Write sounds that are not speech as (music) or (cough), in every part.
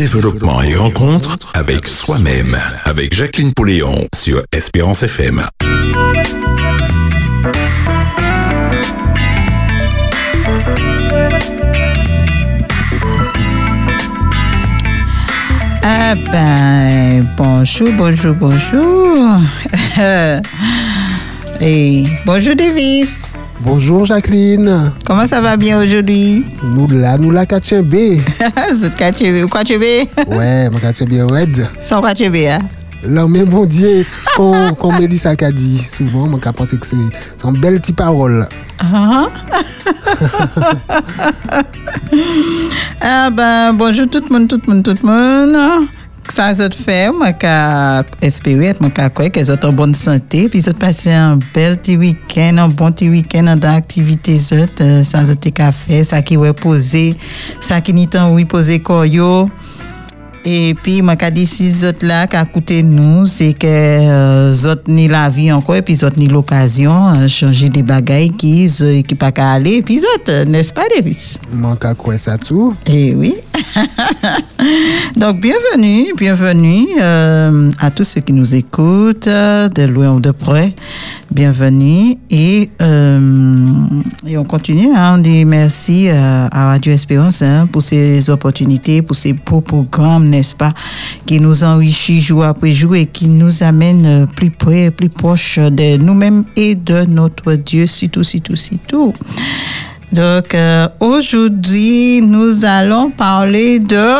développement et rencontre avec soi-même. Avec Jacqueline Pouléon sur Espérance FM. Ah ben, bonjour, bonjour, bonjour. (laughs) Et bonjour Davis. Bonjour Jacqueline. Comment ça va bien aujourd'hui? Nous là, nous là, Katchembe. C'est Kachebe. Ou Kachebe? ouais, mon Katchembe red. Sans Kachebe, hein? Mais bon Dieu, quand, quand me dit ça qu'a dit, souvent, mon cas pense que c'est c'est une belle petite parole. Ah, (laughs) ah ben, bonjour tout le monde, tout le monde, tout le monde. sa zot fè, mwen ka espere, mwen ka kwe ke zot an bon sante, pi zot pase an bel ti wikend, an bon ti wikend an dan aktivite zot, sa zot te ka fè, sa ki wè pose, sa ki ni tan wè pose koyo, Et puis, moi, qu'a dit si autres là, qu'a coûté nous, c'est que euh, autres ni la vie encore, et puis autres ni l'occasion, euh, changer des bagailles qui, euh, qui pas qu'à aller, et puis autres, euh, n'est-ce pas, Davis? Mon cas quoi ça tout? Eh oui. (laughs) Donc, bienvenue, bienvenue euh, à tous ceux qui nous écoutent, de loin ou de près. Bienvenue. Et, euh, et on continue. hein. on dit merci euh, à Radio Espérance hein, pour ces opportunités, pour ces beaux programmes, n'est-ce pas, qui nous enrichissent jour après jour et qui nous amènent euh, plus près, plus proche de nous-mêmes et de notre Dieu, surtout, surtout, surtout. Donc, aujourd'hui, nous allons parler de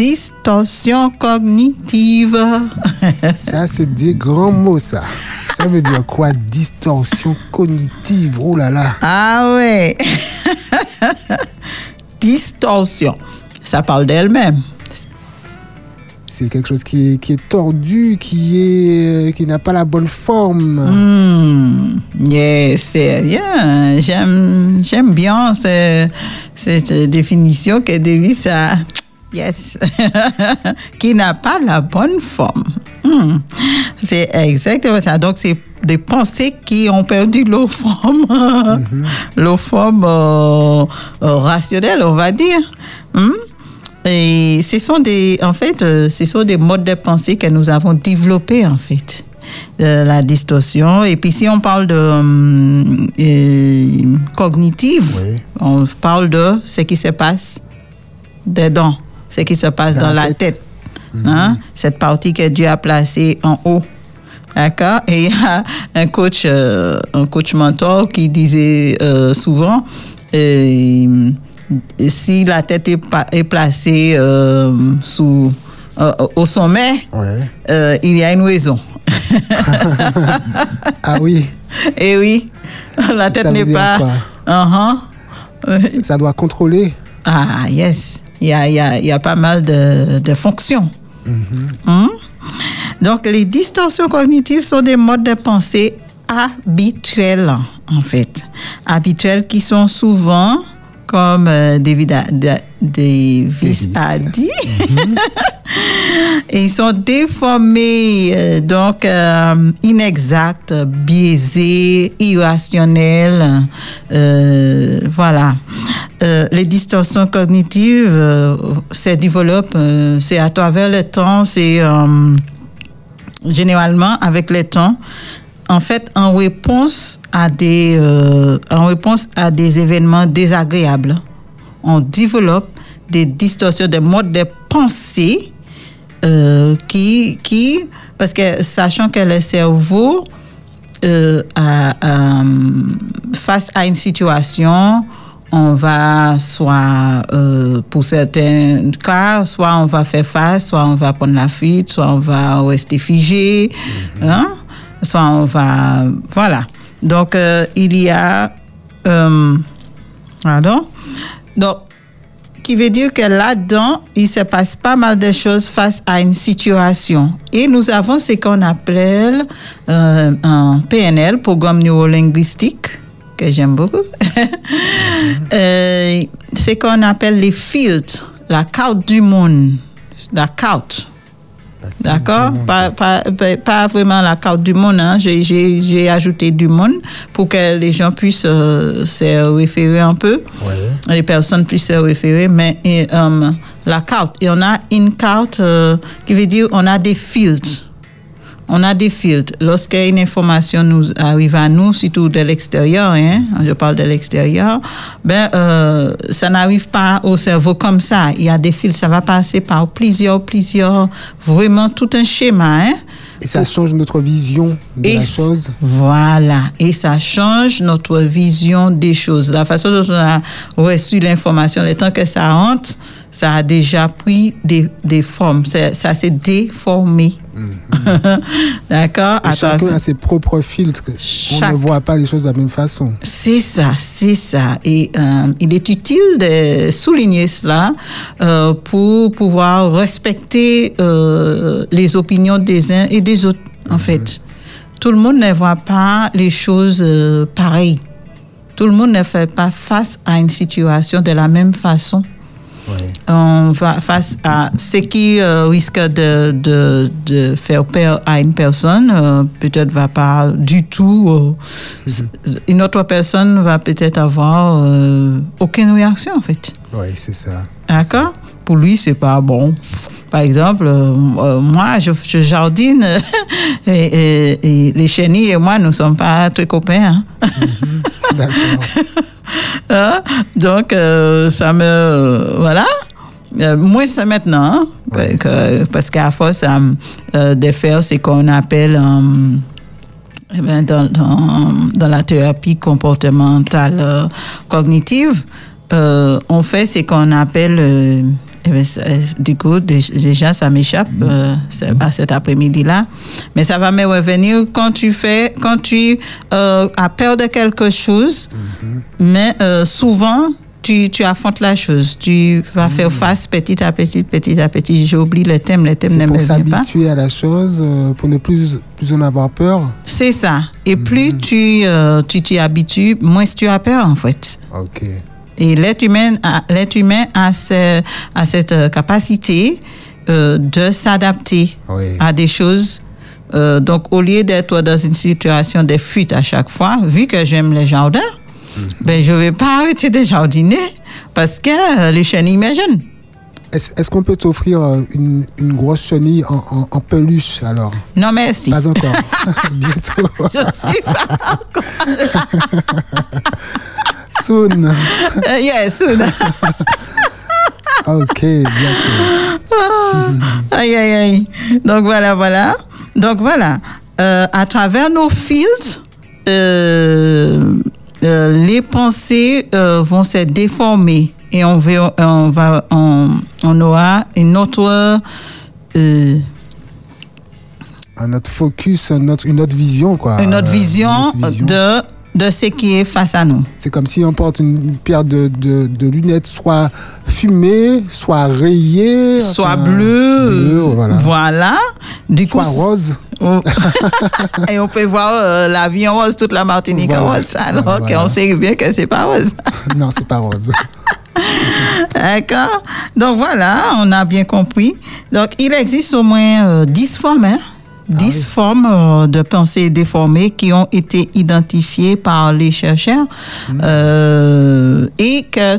distorsion cognitive. (laughs) Ça, c'est des grands mots, ça. Ça veut dire quoi Distorsion cognitive? Oh là là. ah ouais. (laughs) distorsion. Ça parle d'elle-même. C'est quelque chose qui est, qui est tordu, qui est qui n'a pas la bonne forme. Hmm, yes, c'est bien. J'aime, j'aime bien ce- cette définition que Davis a. Yes. (laughs) qui n'a pas la bonne forme. Hmm. C'est exactement ça. Donc, c'est des pensées qui ont perdu leur forme, (laughs) leur forme euh, euh, rationnelle, on va dire. Hmm. Et ce sont des, en fait, euh, ce sont des modes de pensée que nous avons développés, en fait. Euh, la distorsion. Et puis, si on parle de hum, euh, cognitive, Oui. on parle de ce qui se passe dedans, ce qui se passe dans, Dans la tête. tête. Hein? Cette partie que Dieu a placée en haut. D'accord? Et il y a un coach, euh, un coach mentor qui disait euh, souvent euh, si la tête est, placée sous, au sommet, Ouais. il y a une raison. (laughs) Ah oui, Et oui, la tête Ça n'est pas. quoi? Uh-huh. ça- ça doit contrôler. Ah, yes. Il y a, y a, y a pas mal de, de fonctions. Hein? Donc, les distorsions cognitives sont des modes de pensée habituels, en fait. Habituels qui sont souvent, comme euh, David a, Da- Davis Davis. a dit, (laughs) ils sont déformés, euh, donc euh, inexacts, biaisés, irrationnels. euh, voilà. Euh, les distorsions cognitives se développent, c'est à travers le temps, c'est généralement avec le temps. En fait, en réponse à des, en réponse à des événements désagréables, on développe des distorsions, des modes de pensée euh, qui, qui, parce que sachant que le cerveau, euh, face à une situation, on va soit, euh, pour certains cas, soit on va faire face, soit on va prendre la fuite, soit on va rester figé, hein, soit on va, voilà. Donc il y a, pardon, donc qui veut dire que là-dedans, il se passe pas mal de choses face à une situation. Et nous avons ce qu'on appelle euh, un PNL, programme neurolinguistique, que j'aime beaucoup. (laughs) Euh, ce qu'on appelle les filtres, la carte du monde, la carte. D'accord pas, pas, pas- pas vraiment la carte du monde. hein. J'ai- J'ai j'ai ajouté du monde pour que les gens puissent euh, se référer un peu. Ouais. Les personnes puissent se référer. Mais et, euh, la carte, et on a une carte euh, qui veut dire on a des filtres. On a des filtres. Lorsqu'une information nous arrive à nous, surtout de l'extérieur, hein, je parle de l'extérieur, ben, euh, ça n'arrive pas au cerveau comme ça. Il y a des filtres, ça va passer par plusieurs, plusieurs, vraiment tout un schéma. Hein. Et ça change notre vision de Et la c- chose. Voilà. Et ça change notre vision des choses. La façon dont on a reçu l'information, le temps que ça rentre, ça a déjà pris des, des formes. Ça, s'est déformé. (laughs) D'accord? Et À chacun a ses propres filtres. On Chaque- ne voit pas les choses de la même façon. C'est ça, c'est ça. Et euh, il est utile de souligner cela euh, pour pouvoir respecter euh, les opinions des uns et des autres, en fait. Tout le monde ne voit pas les choses pareilles. Tout le monde ne fait pas face à une situation de la même façon. On va face à ce qui euh, risque de, de, de faire peur à une personne, euh, peut-être va pas du tout. euh, s- Une autre personne va peut-être avoir aucune réaction en fait. Oui, c'est ça. D'accord? Pour lui, c'est pas bon. Par exemple, euh, euh, moi, je, je jardine (laughs) et, et- et les chenilles et moi, nous sommes pas très copains. hein. D'accord. (laughs) Hein? Donc, euh, ça me. Voilà. Euh, moins ça maintenant, hein, que- parce qu'à force de faire ce qu'on appelle eh ben, dans, dans, dans la thérapie comportementale euh, cognitive, euh, on fait ce qu'on appelle. euh, eh ben, ça- du coup, dé- déjà, ça m'échappe euh, c'est- à cet après-midi-là. Mais ça va me revenir quand tu fais, quand tu euh, as peur de quelque chose, mais euh, souvent, tu, tu affrontes la chose. Tu vas faire face petit à petit, petit à petit. J'oublie le thème, le thème ne me vient pas. s'habituer à la chose, euh, pour ne plus, plus en avoir peur. C'est ça. Et plus tu euh, tu t'y habitues, moins tu as peur, en fait. Ok. Et l'être humain, a- l'être humain a, ce- a cette euh, capacité euh, de s'adapter Oui. à des choses. Euh, donc, au lieu d'être dans une situation de fuite à chaque fois, vu que j'aime les jardins, ben, je ne vais pas arrêter de jardiner parce que euh, les chenilles me gênent. Est-ce est-ce qu'on peut t'offrir une, une grosse chenille en, en- en peluche alors? Non, merci. Pas encore. (laughs) (laughs) Bientôt. Je suis pas. (laughs) Soon. (laughs) Euh, yes, soon. (laughs) Ok, bientôt. Aïe, aïe, aïe. Donc voilà, voilà. Donc voilà. Euh, à travers nos filtres, euh, euh, les pensées euh, vont se déformer et on, va, on, va, on, on aura une autre. euh, Un autre focus, un autre- une autre vision, quoi. une autre Euh, vision, une autre vision. De, de ce qui est face à nous. C'est comme si on porte une, paire de, de, de lunettes, soit fumées, soit rayées. Soit enfin, bleu, bleu, voilà. voilà. Du Soit coup, rose. Oh. (laughs) et on peut voir euh, la vie en rose, toute la Martinique en rose, alors Voilà. qu'on sait bien que c'est pas rose. (laughs) non, c'est pas rose. (laughs) D'accord Donc voilà, on a bien compris. Donc il existe au moins euh, 10 formes, hein? 10 oui. formes euh, de pensée déformées qui ont été identifiées par les chercheurs euh, et que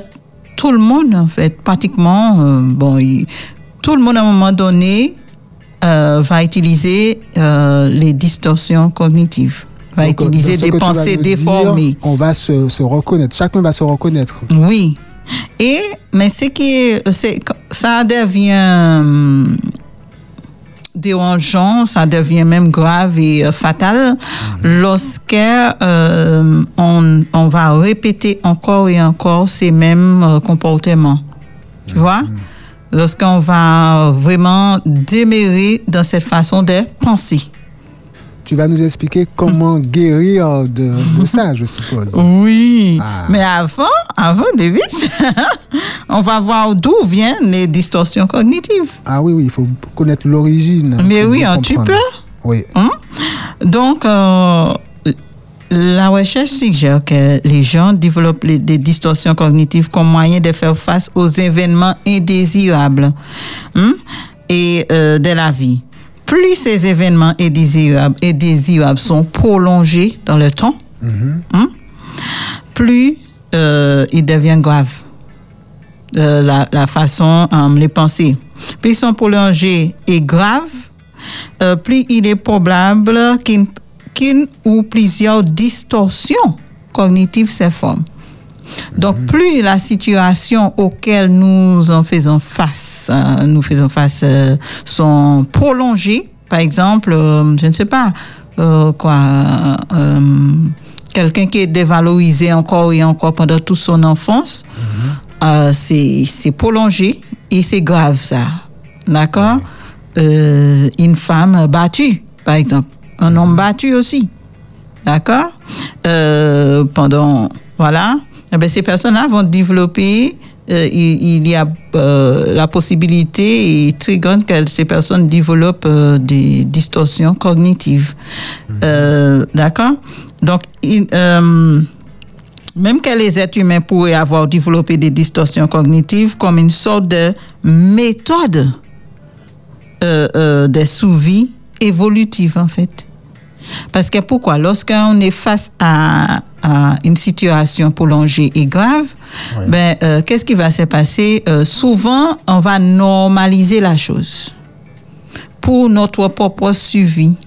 tout le monde, en fait, pratiquement, euh, bon, il- tout le monde à un moment donné euh, va utiliser les distorsions cognitives, va Donc, utiliser des pensées dire, déformées. on va se, se reconnaître. Chacun va se reconnaître. Oui. Et, mais ce qui est, c'est, ça devient hum, dérangeant, ça devient même grave et euh, fatal lorsque euh, on, on va répéter encore et encore ces mêmes euh, comportements. Tu vois? Lorsqu'on va vraiment démérer dans cette façon de penser. Tu vas nous expliquer comment guérir de, de ça, je suppose. Oui, Ah. mais avant, avant David, (laughs) on va voir d'où viennent les distorsions cognitives. Ah oui, oui, il faut connaître l'origine. Mais oui, un petit peu. Oui. Hein? Donc, euh, la recherche suggère que les gens développent les- des distorsions cognitives comme moyen de faire face aux événements indésirables hein, et euh, de la vie. Plus ces événements et désirables sont prolongés dans le temps, hein, plus euh, ils deviennent graves. Euh, la, la façon, euh, les pensées. Plus ils sont prolongés et graves, euh, plus il est probable qu'une qu'une ou plusieurs distorsions cognitives se forment. Donc, plus la situation auquel nous en faisons face, euh, nous faisons face, euh, sont prolongées, par exemple, euh, je ne sais pas, euh, quoi, quelqu'un qui est dévalorisé encore et encore pendant toute son enfance, euh, c'est c'est prolongé et c'est grave ça. D'accord? Une femme battue, par exemple. Un homme battu aussi. D'accord? Pendant. Voilà. Eh ben, ces personnes-là vont développer. euh, il, il y a euh, la possibilité et très grande que ces personnes développent euh, des distorsions cognitives. Euh, D'accord? Donc, il, même que les êtres humains pourraient avoir développé des distorsions cognitives comme une sorte de méthode euh, euh, de sous-vie évolutive, en fait. Parce que pourquoi? Lorsqu'on est face à, à une situation prolongée et grave, ben, euh, qu'est-ce qui va se passer? Euh, Souvent, on va normaliser la chose pour notre propre suivi.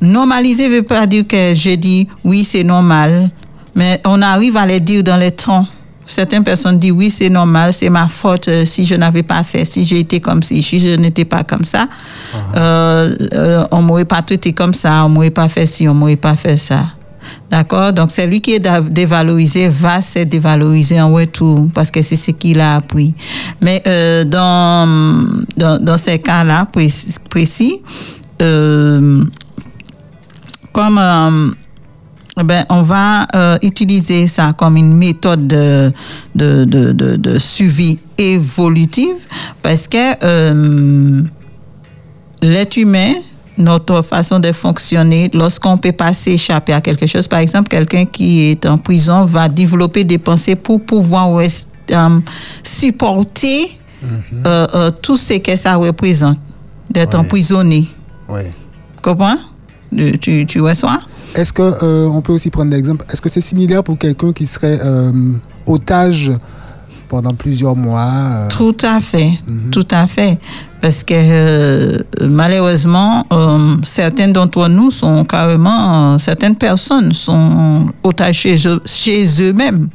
Normaliser ne veut pas dire que j'ai dit oui, c'est normal, mais on arrive à le dire dans les temps. Certaines personnes disent oui, c'est normal, c'est ma faute euh, si je n'avais pas fait, si j'ai été comme si, si je n'étais pas comme ça. Euh, euh, on ne m'aurait pas traité comme ça, on ne m'aurait pas fait ci, on ne m'aurait pas fait ça. D'accord? Donc, celui qui est dévalorisé va se dévaloriser en retour parce que c'est ce qu'il a appris. Mais dans, dans, dans ces cas-là précis, précis, comme ben, on va euh, utiliser ça comme une méthode de, de, de, de, de suivi évolutive parce que euh, l'être humain, notre façon de fonctionner, lorsqu'on ne peut pas s'échapper à quelque chose, par exemple, quelqu'un qui est en prison va développer des pensées pour pouvoir rest- euh, supporter euh, euh, tout ce que ça représente, d'être emprisonné. Ouais. Comprends? Tu, tu, tu reçois? Est-ce que euh, on peut aussi prendre l'exemple Est-ce que c'est similaire pour quelqu'un qui serait euh, otage pendant plusieurs mois euh, Tout à fait, tout à fait. Parce que euh, malheureusement, certains d'entre nous sont carrément, certaines personnes sont otages chez, eux- chez eux-mêmes,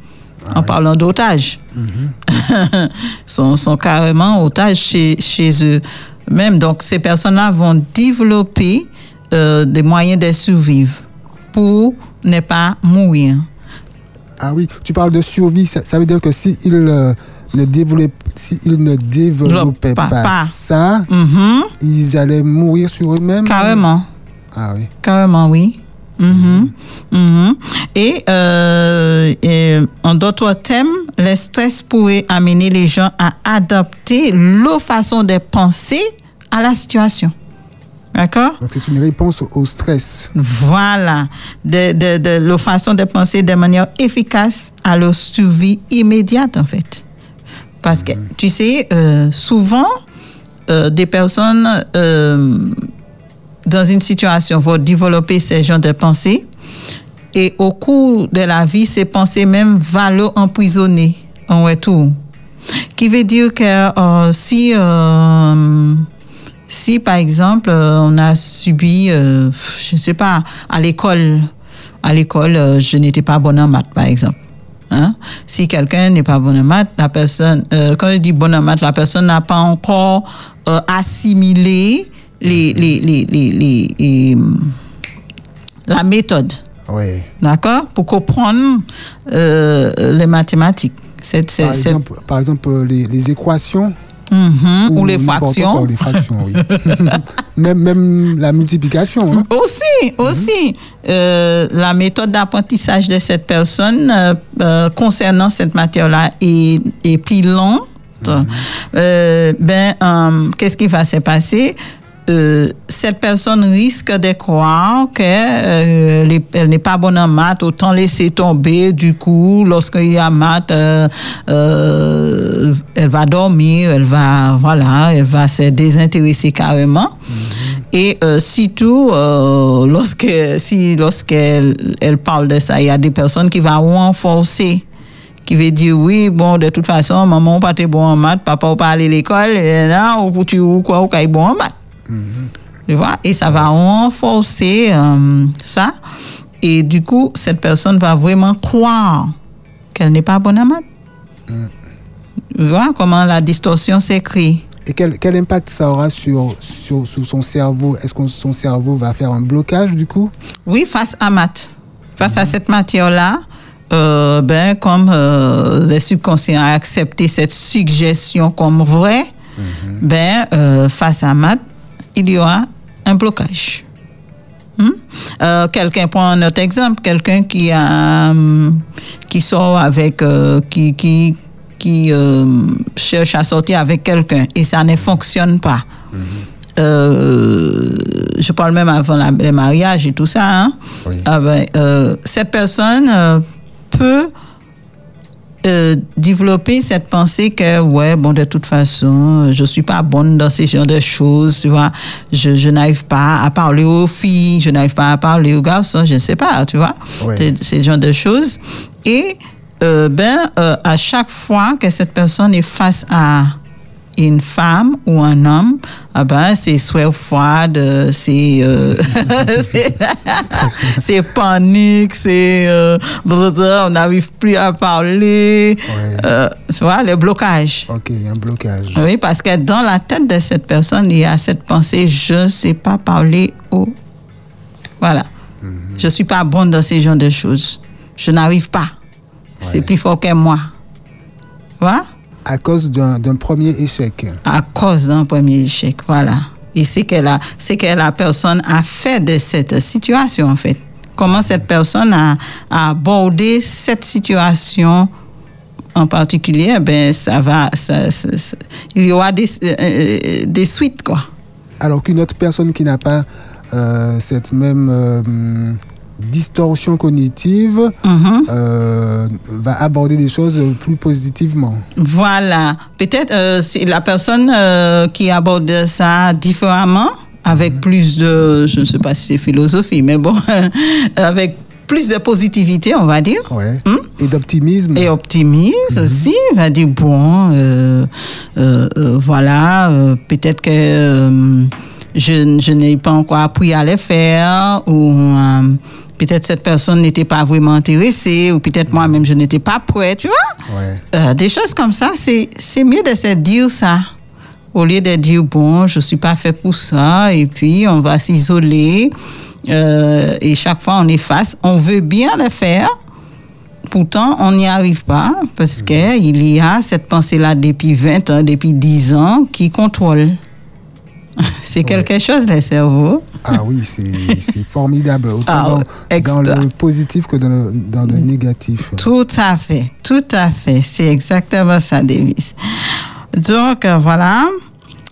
en parlant d'otages. (laughs) sont, sont carrément otages chez, chez eux-mêmes. Donc, ces personnes-là vont développer des moyens de survivre pour ne pas mourir. Ah oui, tu parles de survie. Ça, ça veut dire que si il euh, ne développait, si il ne développait Pas- ça, Mhm, ils allaient mourir sur eux-mêmes? carrément. Ah oui. Carrément, oui. Mhm. Mhm. Et, euh, et en d'autres termes, le stress pourrait amener les gens à adapter leur façon de penser à la situation. D'accord? Donc c'est une réponse au stress. Voilà. De, de, de leur façon de penser de manière efficace à leur survie immédiate, en fait. Parce que, tu sais, euh, souvent, euh, des personnes euh, dans une situation vont développer ces genres de pensées et au cours de la vie, ces pensées même vont leur emprisonner en retour. Qui veut dire que si, si par exemple, euh, on a subi, euh, je ne sais pas, à l'école, à l'école, euh, je n'étais pas bonne en maths, par exemple. Hein? Si quelqu'un n'est pas bon en maths, la personne, euh, quand je dis bon en maths, la personne n'a pas encore euh, assimilé les, les, les, les, les- les, hum, la méthode, Oui. d'accord, pour comprendre euh, les mathématiques. Par exemple, par exemple les, les équations. Mhm, ou, les fractions. quoi, ou les fractions, oui. (laughs) même, même la multiplication. hein. Aussi, aussi, euh, la méthode d'apprentissage de cette personne euh, euh, concernant cette matière-là est, est plus lente. Euh, ben, qu'est-ce qui va se passer? Euh, cette personne risque de croire qu'elle n'est pas bonne en maths, autant laisser tomber. Du coup, lorsqu'il y a maths, euh, euh, elle va dormir, elle va, voilà, elle va se désintéresser carrément. Et euh, surtout, euh, lorsque, si, lorsqu'elle elle parle de ça, il y a des personnes qui vont renforcer, qui vont dire oui, bon, de toute façon, maman, pas t'es bon en maths, papa, pas aller à l'école, et là, ou tu ou quoi, ou quoi, bon en maths. Tu vois? Et ça va renforcer euh, ça. Et du coup, cette personne va vraiment croire qu'elle n'est pas bonne en maths. Tu vois comment la distorsion s'écrit? Et quel, quel impact ça aura sur, sur, sur son cerveau? Est-ce que son cerveau va faire un blocage du coup? Oui, face à maths. Face à cette matière-là, euh, ben, comme euh, le subconscient a accepté cette suggestion comme vraie, ben, euh, face à maths, il y aura un blocage. Hmm? Euh, quelqu'un prend un autre exemple, quelqu'un qui a hum, qui sort avec euh, qui qui qui euh, cherche à sortir avec quelqu'un et ça ne fonctionne pas. Euh, je parle même avant la- le mariage et tout ça. hein. Oui. Ah ben, euh, cette personne euh, peut euh, développer cette pensée que ouais bon de toute façon je suis pas bonne dans ces genres de choses tu vois. Je, je n'arrive pas à parler aux filles je n'arrive pas à parler aux garçons je ne sais pas tu vois ces genres de choses. Et euh, ben euh, à chaque fois que cette personne est face à une femme ou un homme, ah ben, c'est sueur froide, c'est euh, (laughs) (laughs) c'est- panique, c'est euh, on n'arrive plus à parler, Ouais. euh, tu vois, le blocage. Ok, un blocage. Oui, parce que dans la tête de cette personne, il y a cette pensée, je ne sais pas parler au... Voilà. Je ne suis pas bonne dans ces genres de choses. Je n'arrive pas. C'est plus fort que moi. Voilà À cause d'un premier échec. à cause d'un premier échec. Voilà. Et c'est que la, que la personne a fait de cette situation, en fait. Comment cette personne a, a abordé cette situation en particulier, ben, ça va, ça- ça- ça- il y aura des, euh, euh, des suites, quoi. Alors qu'une autre personne qui n'a pas euh, cette même euh, distorsion cognitive Mhm. euh, va aborder des choses plus positivement. Voilà. Peut-être euh, c'est la personne euh, qui aborde ça différemment, avec plus de, je ne sais pas si c'est philosophie, mais bon, (laughs) avec plus de positivité, on va dire. Ouais. Hmm? Et d'optimisme. Et optimise aussi, va dire bon, euh, voilà, peut-être que je, je n'ai pas encore appris à le faire, ou euh, peut-être cette personne n'était pas vraiment intéressée, ou peut-être moi-même je n'étais pas prête, tu vois? Ouais. Euh, des choses comme ça, c'est c'est mieux de se dire ça. Au lieu de dire, bon, je suis pas fait pour ça, et puis on va s'isoler, euh, et chaque fois on est face, on veut bien le faire, pourtant on n'y arrive pas, parce qu'il y a cette pensée-là depuis 20 ans, depuis 10 ans, qui contrôle. (laughs) c'est quelque chose, le cerveau. Ah oui, c'est formidable. Autant Ah dans, le positif que dans le, dans le négatif. Tout à fait, tout à fait. C'est exactement ça, Davis. Donc, voilà.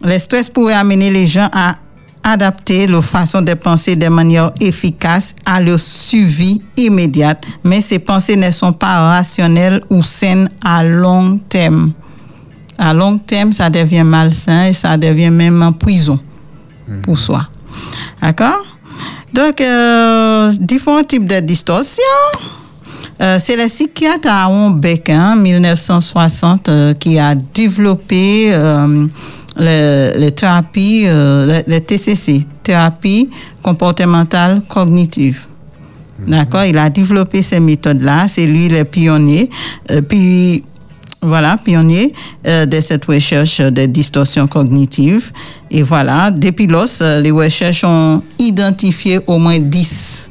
Le stress pourrait amener les gens à adapter leur façon de penser de manière efficace à leur suivi immédiat, mais ces pensées ne sont pas rationnelles ou saines à long terme. À long terme, ça devient malsain et ça devient même en prison pour soi. D'accord? Donc, euh, différents types de distorsions. Euh, c'est le psychiatre Aaron Beck, en 1960, euh, qui a développé euh, le, le thérapie, euh, le, le TCC, thérapie comportementale cognitive. D'accord? Il a développé ces méthodes-là. C'est lui le pionnier. Puis, voilà, pionnier euh, de cette recherche de distorsion cognitive. Et voilà, depuis lors, euh, les recherches ont identifié au moins 10.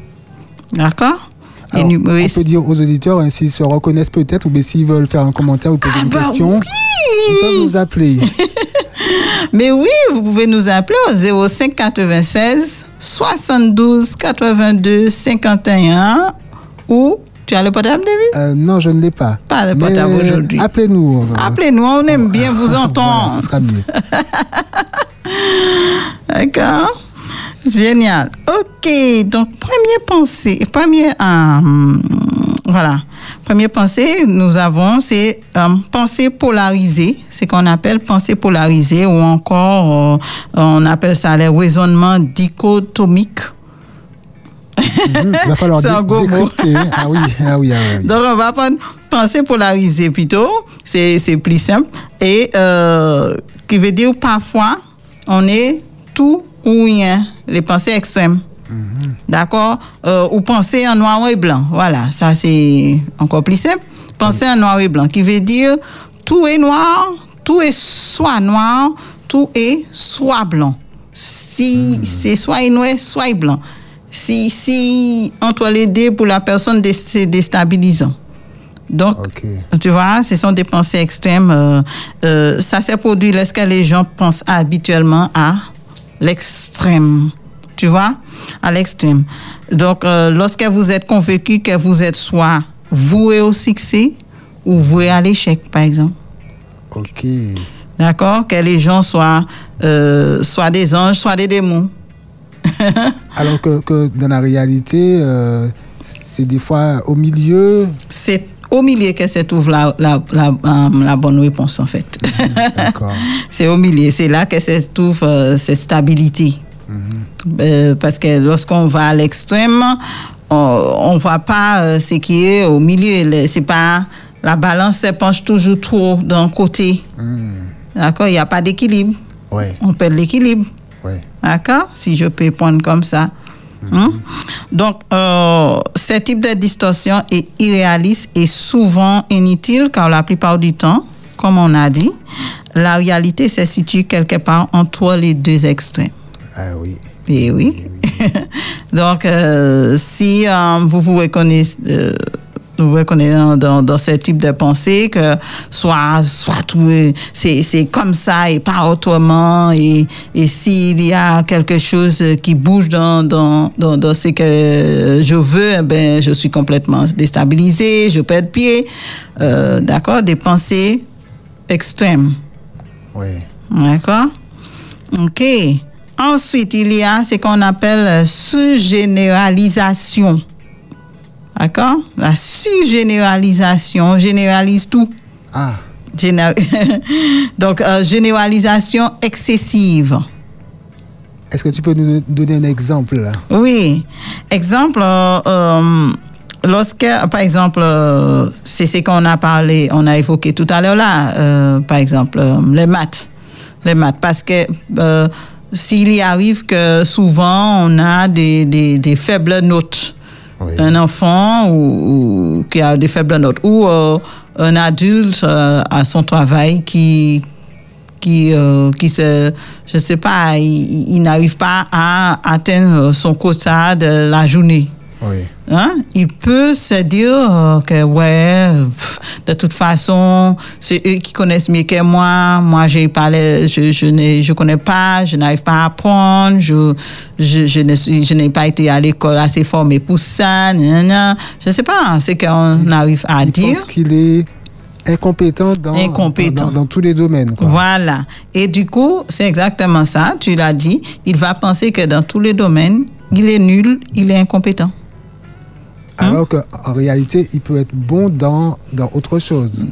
D'accord? Alors, on peut dire aux auditeurs, hein, s'ils se reconnaissent peut-être, ou bien s'ils veulent faire un commentaire ou poser une bah question, ils peuvent nous appeler. (laughs) Mais oui, vous pouvez nous appeler au 05 96 72 82 51 ou tu as le portable, David? Euh, non, je ne l'ai pas. Pas Mais portable aujourd'hui. Appelez-nous. euh, Appelez-nous, on aime bien vous Voilà, entendre. ce sera mieux. (laughs) D'accord Génial. Ok, donc première pensée, première, euh, voilà, Première pensée, nous avons, c'est euh, pensée polarisée, c'est qu'on appelle pensée polarisée, ou encore, euh, on appelle ça les raisonnements dichotomiques. Mhm, il va falloir décrypter. Ah oui, ah oui, ah oui. Donc, on va prendre pensée polarisée plutôt, c'est plus simple, et euh, qui veut dire parfois, on est tout ou rien, les pensées extrêmes. D'accord? Euh, Ou penser en noir et blanc. Voilà, ça c'est encore plus simple. Penser en noir et blanc, qui veut dire tout est noir, tout est soit noir, tout est soit blanc. Si c'est soit noir, soit blanc. Si, si entre les deux, pour la personne, c'est déstabilisant. Donc, tu vois, ce sont des pensées extrêmes. euh, euh, ça s'est produit lorsque les gens pensent habituellement à l'extrême. Tu vois, à l'extrême. Donc, euh, lorsque vous êtes convaincu que vous êtes soit voué au succès ou voué à l'échec, par exemple. Ok. D'accord? Que les gens soient, soit des anges, soit des démons. (laughs) Alors que, que dans la réalité, euh, c'est des fois au milieu. C'est au milieu que se trouve la, la, la, euh, la bonne réponse, en fait. D'accord. (laughs) c'est au milieu, c'est là que se trouve euh, cette stabilité. Euh, parce que lorsqu'on va à l'extrême, on ne voit pas ce qui est au milieu. Le- C'est pas la balance se penche toujours trop d'un côté. D'accord, il n'y a pas d'équilibre. Ouais, On perd l'équilibre. ouais. D'accord? Si je peux prendre comme ça. Hein? Donc, euh, ce type de distorsion est irréaliste et souvent inutile car la plupart du temps, comme on a dit, la réalité se situe quelque part entre les deux extrêmes. Ah oui. Et oui. (laughs) Donc, euh, si euh, vous vous reconnaissez, euh, vous reconnaissez dans, dans, dans ce type de pensée que soit, soit est- c'est, c'est comme ça et pas autrement, et, et s'il y a quelque chose qui bouge dans, dans, dans, dans ce que je veux, eh ben, je suis complètement déstabilisé, je perds pied. Euh, d'accord? Des pensées extrêmes. Ouais. D'accord? OK. Ensuite, il y a ce qu'on appelle sous-généralisation. D'accord? La sous-généralisation on généralise tout. Ah, Géné- (laughs) Donc, euh, généralisation excessive. est-ce que tu peux nous donner un exemple là? Oui. Exemple, euh, euh, lorsque, par exemple, c'est ce qu'on a parlé, on a évoqué tout à l'heure là, par exemple, les maths. Les maths. Parce que s'il y arrive que souvent on a des, des, des faibles notes, Un enfant ou, qui a des faibles notes, ou euh, un adulte euh, à son travail qui qui, euh, sais pas, il n'arrive pas à atteindre son quota de la journée. Oui. Hein? Il peut se dire euh, que, ouais, pff, de toute façon, c'est eux qui connaissent mieux que moi. Moi, j'ai parlé, je, je ne je connais pas, je n'arrive pas à apprendre, je, je, je ne suis, je n'ai pas été à l'école assez formée pour ça. nanana. Je sais pas, c'est qu'on arrive à Il dire. pense qu'il est incompétent dans, Incompétent. dans, dans tous les domaines. Quoi. Voilà. Et du coup, c'est exactement ça, tu l'as dit. Il va penser que dans tous les domaines, il est nul, il est incompétent. Alors qu'en réalité, il peut être bon dans, dans autre chose.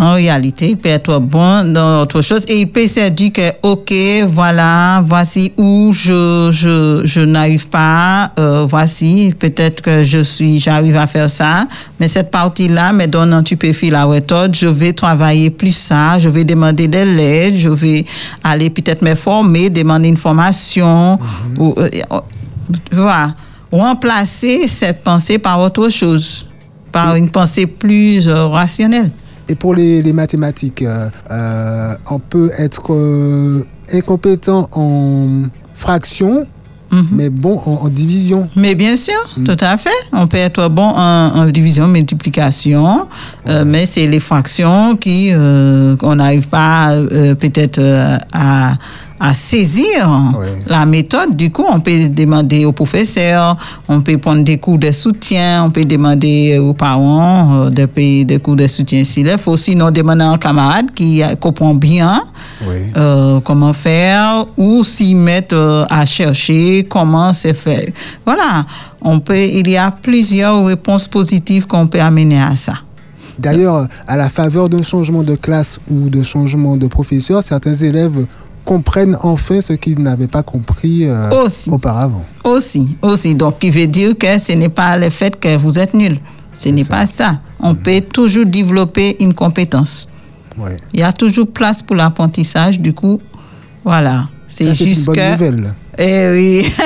En réalité, il peut être bon dans autre chose. Et il peut se dire que, OK, voilà, voici où je, je, je n'arrive pas, euh, voici, peut-être que je suis, j'arrive à faire ça, mais cette partie-là me donne un fil à retordre, je vais travailler plus ça, je vais demander de l'aide, je vais aller peut-être me former, demander une formation, ou, euh, voilà, remplacer cette pensée par autre chose, par une pensée plus euh, rationnelle. Et pour les, les mathématiques, euh, euh, on peut être euh, incompétent en fraction, Mhm. mais bon en, en division. Mais bien sûr, tout à fait. On peut être bon en, en division, multiplication, euh, mais c'est les fractions qui euh, qu'on n'arrive pas euh, peut-être à, à saisir la méthode. Du coup, on peut demander au professeur, on peut prendre des cours de soutien, on peut demander aux parents euh, de payer des cours de soutien s'il faut. Sinon, demander à un camarade qui comprend bien Oui. euh, comment faire ou s'y mettre euh, à chercher comment c'est fait. Voilà, on peut, il y a plusieurs réponses positives qu'on peut amener à ça. D'ailleurs, à la faveur d'un changement de classe ou de changement de professeur, certains élèves comprennent enfin ce qu'ils n'avaient pas compris euh, Aussi. auparavant. Aussi, aussi. Donc, qui veut dire que ce n'est pas le fait que vous êtes nul. Ce n'est pas ça. On peut toujours développer une compétence. Ouais. Il y a toujours place pour l'apprentissage. Du coup, voilà. C'est c'est une juste bonne que. nouvelle. Eh oui. (laughs)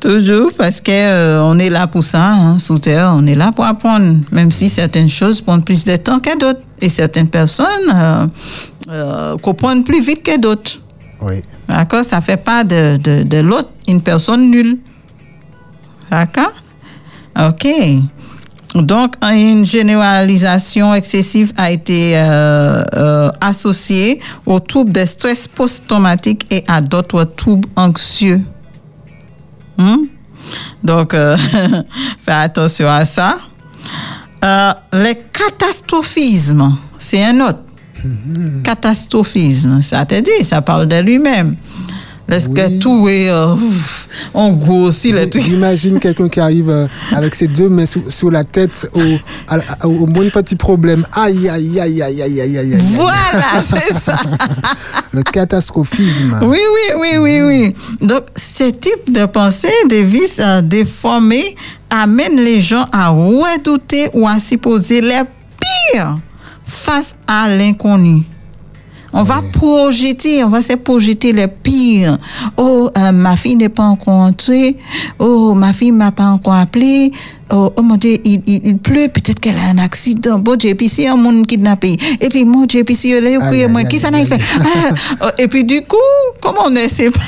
Toujours parce que euh, on est là pour ça, hein, sous terre, on est là pour apprendre, même si certaines choses prennent plus de temps que d'autres. Et certaines personnes euh, euh, comprennent plus vite que d'autres. Oui. D'accord? Ça fait pas de, de, de l'autre une personne nulle. D'accord? OK. Donc, une généralisation excessive a été euh, euh, associée aux troubles de stress post-traumatique et à d'autres troubles anxieux. Hmm? Donc, euh, (laughs) fais attention à ça. Euh, les catastrophismes, c'est un autre. Catastrophisme, ça te dit, ça parle de lui-même. Est-ce que Oui. tout est euh, en gros truc? J'imagine (laughs) quelqu'un qui arrive euh, avec ses deux mains sous, sur la tête au, à au moins petit problème. Aïe, aïe, aïe, aïe, aïe, aïe, aïe, aïe. Voilà, (laughs) c'est ça. Le catastrophisme. Oui, oui, oui, oui, oui. Donc, ce type de pensée, de vices euh, déformés, amène les gens à redouter ou à s'y poser les pires face à l'inconnu. On va projeter, on va se projeter les pires. Oh, euh, ma fille n'est pas encore entrée. Oh, ma fille m'a pas encore appelé. Oh, oh mon Dieu, il, il, il pleut, peut-être qu'elle a un accident. Bon Dieu, et puis c'est un monde kidnappé. Et puis, mon Dieu, et puis si elle est qui ça n'a fait? Ah, oh, et puis du coup, comment on essaie (laughs)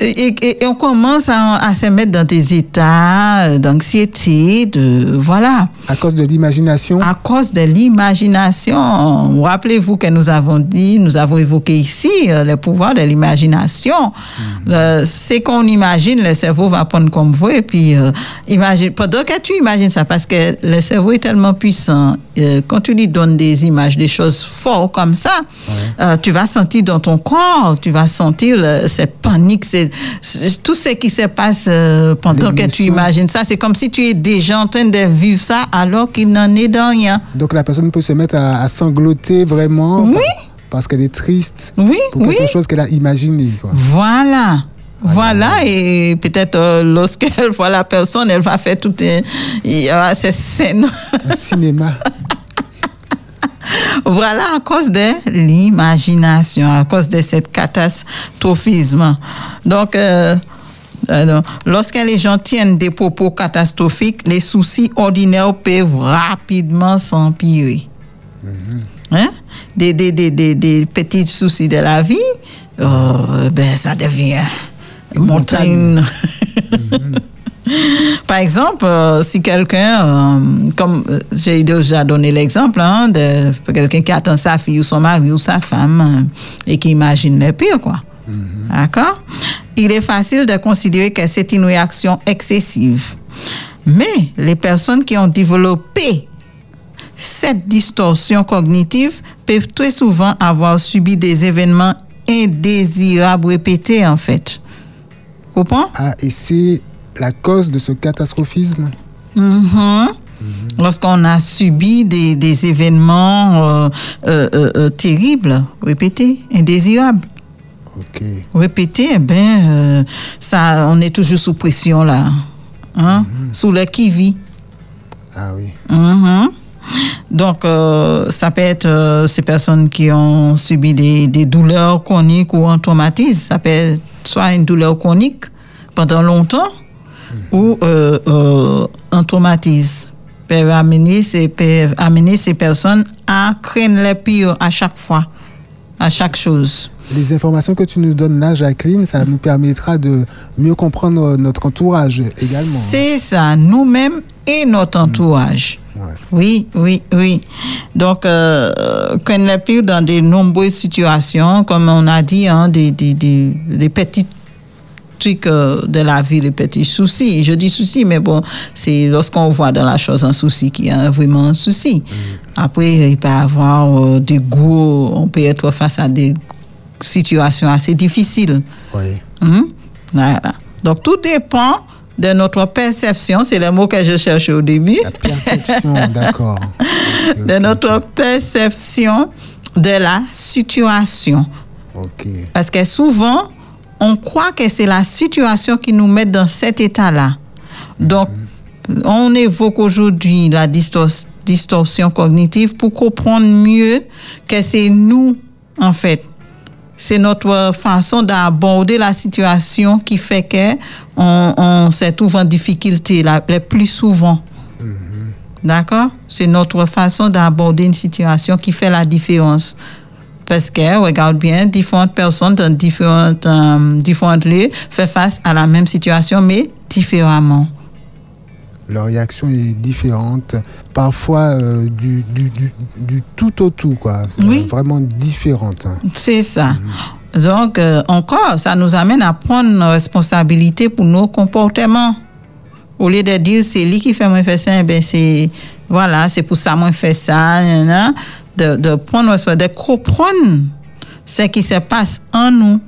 et, et- et on commence à, à se mettre dans des états d'anxiété, de voilà, À cause de l'imagination. à cause de l'imagination. Rappelez-vous que nous avons dit, nous avons évoqué ici euh, le pouvoir de l'imagination. Euh, c'est qu'on imagine, le cerveau va prendre comme vous et puis euh, imagine. Pendant que tu imagines ça, parce que le cerveau est tellement puissant, euh, quand tu lui donnes des images, des choses fortes comme ça, tu vas sentir dans ton corps, tu vas sentir le- cette panique, c'est tout ce qui se passe euh, pendant que tu imagines ça. C'est comme si tu es déjà en train de vivre ça alors qu'il n'en est de rien. Donc la personne peut se mettre à, à sangloter vraiment. Oui. Parce qu'elle est triste Oui, pour oui. quelque chose qu'elle a imaginé. quoi. Voilà. Voilà, et peut-être euh, lorsqu'elle (laughs) voit la personne, elle va faire tout un, ces scènes. Un cinéma. (laughs) (laughs) voilà, à cause de l'imagination, à cause de cette catastrophisme. Donc, euh, euh, donc, lorsque les gens tiennent des propos catastrophiques, les soucis ordinaires peuvent rapidement s'empirer. Hein? Des, des, des, des, des petits soucis de la vie, oh, ben, ça devient une montagne. (laughs) Par exemple, euh, si quelqu'un, euh, comme euh, j'ai déjà donné l'exemple, hein, de quelqu'un qui attend sa fille ou son mari ou sa femme euh, et qui imagine le pire, quoi. D'accord? Il est facile de considérer que c'est une réaction excessive. Mais les personnes qui ont développé cette distorsion cognitive peuvent très souvent avoir subi des événements indésirables répétés, en fait. Comprends? Ah, et c'est la cause de ce catastrophisme. Mhm. Lorsqu'on a subi des, des événements euh, euh, euh, terribles, répétés, indésirables, Ok. répétés, eh ben, ça, on est toujours sous pression là, hein, sous le qui-vit. Ah oui. Mhm. Donc, ça peut être ces personnes qui ont subi des, des douleurs chroniques ou un traumatisme. Ça peut être soit une douleur chronique pendant longtemps ou euh, euh, un traumatisme. Peut amener, ces, peut amener ces personnes à craindre le pire à chaque fois, à chaque chose. Les informations que tu nous donnes là, Jacqueline, ça nous permettra de mieux comprendre notre entourage également. C'est ça, nous-mêmes et notre entourage. Ouais. Oui, oui, oui. Donc, euh, quand le pire dans de nombreuses situations, comme on a dit, hein, des, des, des, des petits trucs euh, de la vie, des petits soucis. Je dis soucis, mais bon, c'est lorsqu'on voit dans la chose un souci qu'il y a vraiment un souci. Après, il peut y avoir euh, des gros, on peut être face à des situations assez difficiles. Oui. Mhm. Voilà. Donc, tout dépend de notre perception, c'est le mot que je cherchais au début, La perception, (laughs) d'accord. De notre perception de la situation. Ok. Parce que souvent, on croit que c'est la situation qui nous met dans cet état-là. Donc, on évoque aujourd'hui la distor- distorsion cognitive pour comprendre mieux que c'est nous, en fait. C'est notre façon d'aborder la situation qui fait que on, on se trouve en difficulté la, le plus souvent. D'accord? C'est notre façon d'aborder une situation qui fait la différence. Parce que, regarde bien, différentes personnes dans différentes, euh, différents lieux font face à la même situation, mais différemment. Leur réaction est différente, parfois euh, du, du, du, du tout au tout, quoi. Oui. Vraiment différente. C'est ça. Donc, euh, encore, ça nous amène à prendre nos responsabilités pour nos comportements. Au lieu de dire c'est lui qui fait moi faire ça, eh ben c'est voilà, c'est pour ça moi fait ça. De, de prendre respons- de comprendre ce qui se passe en nous.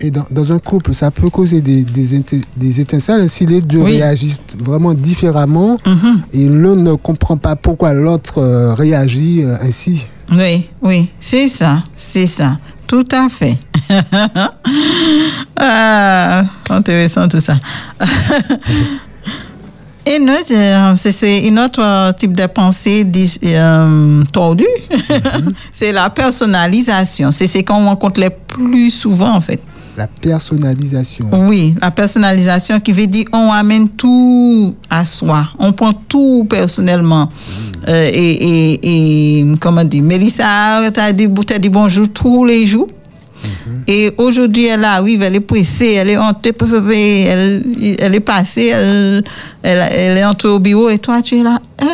Et dans, dans un couple, ça peut causer des, des, étincelles si les deux Oui. réagissent vraiment différemment Mhm. et l'un ne comprend pas pourquoi l'autre euh, réagit euh, ainsi. Oui, oui, c'est ça, c'est ça, tout à fait. (laughs) ah, intéressant tout ça. (laughs) Et notre, euh, c'est- c'est un autre euh, type de pensée euh, tordue. (laughs) c'est la personnalisation. C'est ce qu'on rencontre le plus souvent, en fait. La personnalisation. Oui, la personnalisation qui veut dire on amène tout à soi, on prend tout personnellement. Euh, et, et, et, comment dire, Mélissa dit, t'a dit bonjour tous les jours. Et aujourd'hui, elle arrive, elle est pressée, elle est hontée, elle, elle est passée, elle, elle, elle est entrée au bureau et toi, tu es là. Eh,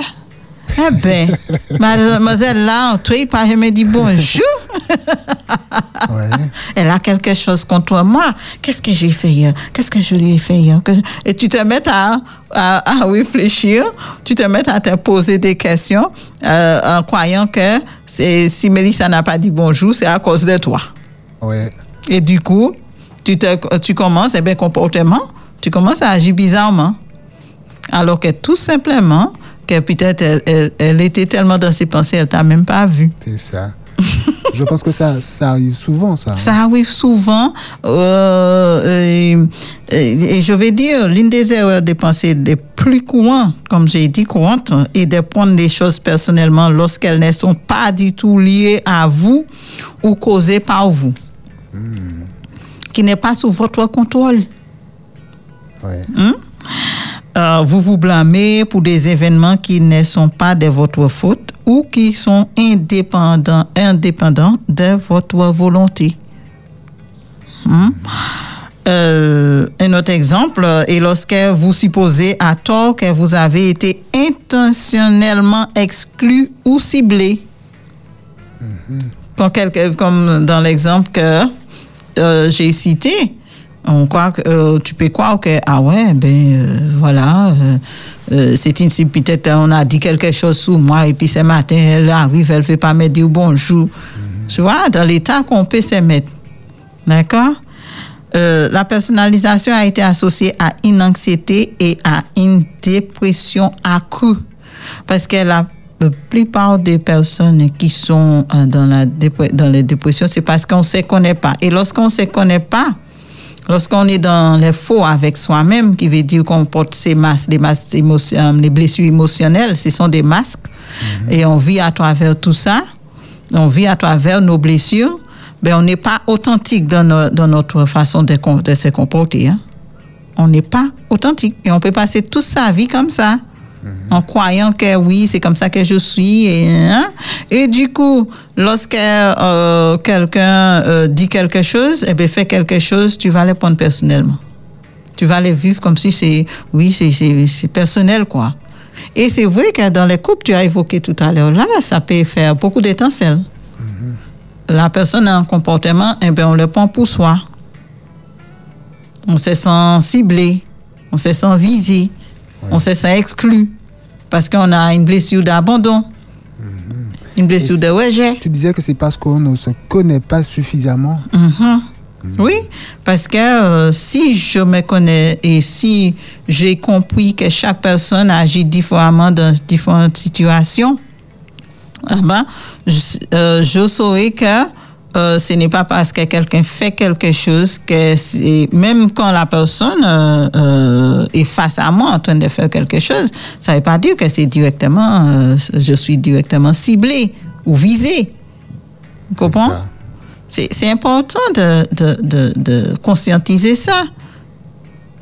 eh ben, (laughs) mademoiselle là, entrée, pas jamais dit bonjour. (laughs) Ouais. Elle a quelque chose contre moi. Qu'est-ce que j'ai fait hier? Qu'est-ce que je lui ai fait hier? Et tu te mets à, à, à réfléchir, tu te mets à te poser des questions euh, en croyant que si Mélissa n'a pas dit bonjour, c'est à cause de toi. Ouais. Et du coup, tu, te, tu commences, eh bien, comportement, tu commences à agir bizarrement. Alors que tout simplement, que peut-être elle, elle- elle était tellement dans ses pensées, elle t'a même pas vu. C'est ça. (laughs) Je pense que ça, ça arrive souvent, ça. Ça arrive souvent. euh, et, et- et je vais dire, l'une des erreurs des pensées les plus courantes, comme j'ai dit, courantes, est de prendre les choses personnellement lorsqu'elles ne sont pas du tout liées à vous ou causées par vous. Qui n'est pas sous votre contrôle. Ouais. Euh, vous vous blâmez pour des événements qui ne sont pas de votre faute ou qui sont indépendants, indépendants de votre volonté. Hmm? Euh, un autre exemple est lorsque vous supposez à tort que vous avez été intentionnellement exclu ou ciblé. Quand quelque- comme dans l'exemple que euh, j'ai cité, on croit que euh, tu peux croire que ah ouais ben euh, voilà euh, c'est une cible, peut-être on a dit quelque chose sur moi et puis ce matin elle arrive elle fait pas me dire bonjour. Tu vois dans l'état qu'on peut se mettre. D'accord? La personnalisation a été associée à une anxiété et à une dépression accrue. Parce que la la plupart des personnes qui sont euh, dans la dans les dépressions c'est parce qu'on se connaît pas et lorsqu'on se connaît pas Lorsqu'on est dans les faux avec soi-même, qui veut dire qu'on porte ces masques, les masques émotion- euh, les blessures émotionnelles, ce sont des masques, et on vit à travers tout ça, on vit à travers nos blessures, ben on n'est pas authentique dans, no- dans notre façon de se comporter. hein. On n'est pas authentique, et on peut passer toute sa vie comme ça. En croyant que oui, c'est comme ça que je suis. Et, hein. et du coup, lorsque euh, quelqu'un euh, dit quelque chose, et bien, fait quelque chose, tu vas le prendre personnellement. Tu vas le vivre comme si c'est, oui, c'est- personnel, quoi. Et c'est vrai que dans les couples, tu as évoqué tout à l'heure, là, ça peut faire beaucoup d'étincelles. La personne a un comportement, et bien, on le prend pour soi. On se sent ciblé, on se sent visé, on se sent exclu parce qu'on a une blessure d'abandon, une blessure de rejet. Tu disais que c'est parce qu'on ne se connaît pas suffisamment. Mhm. Oui, parce que euh, si je me connais et si j'ai compris que chaque personne agit différemment dans différentes situations, ah ben, je, euh, je saurais que euh, ce n'est pas parce que quelqu'un fait quelque chose que même quand la personne euh, euh, est face à moi en train de faire quelque chose, ça ne veut pas dire que c'est directement, je suis directement ciblé ou visé. Vous comprenez? C'est important de, de, de, de conscientiser ça.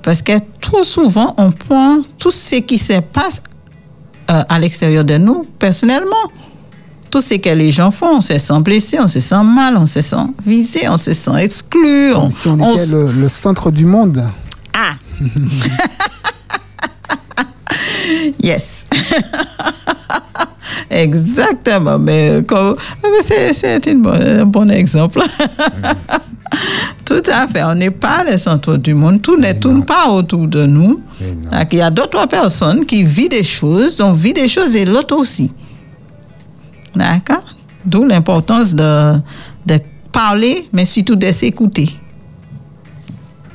Parce que trop souvent, on prend tout ce qui se passe à l'extérieur de nous personnellement. Tout ce que les gens font, on se sent blessé, on se sent mal, on se sent visé, on se sent exclu. Comme si on on était le, le centre du monde. Ah (laughs) Yes. (laughs) Exactement. Mais, mais c'est, un bon exemple. (laughs) Tout à fait. On n'est pas le centre du monde. Tout ne tourne pas autour de nous. Il y a d'autres personnes qui vivent des choses, on vit des choses et l'autre aussi. D'accord? D'où l'importance de, de parler, mais surtout de s'écouter.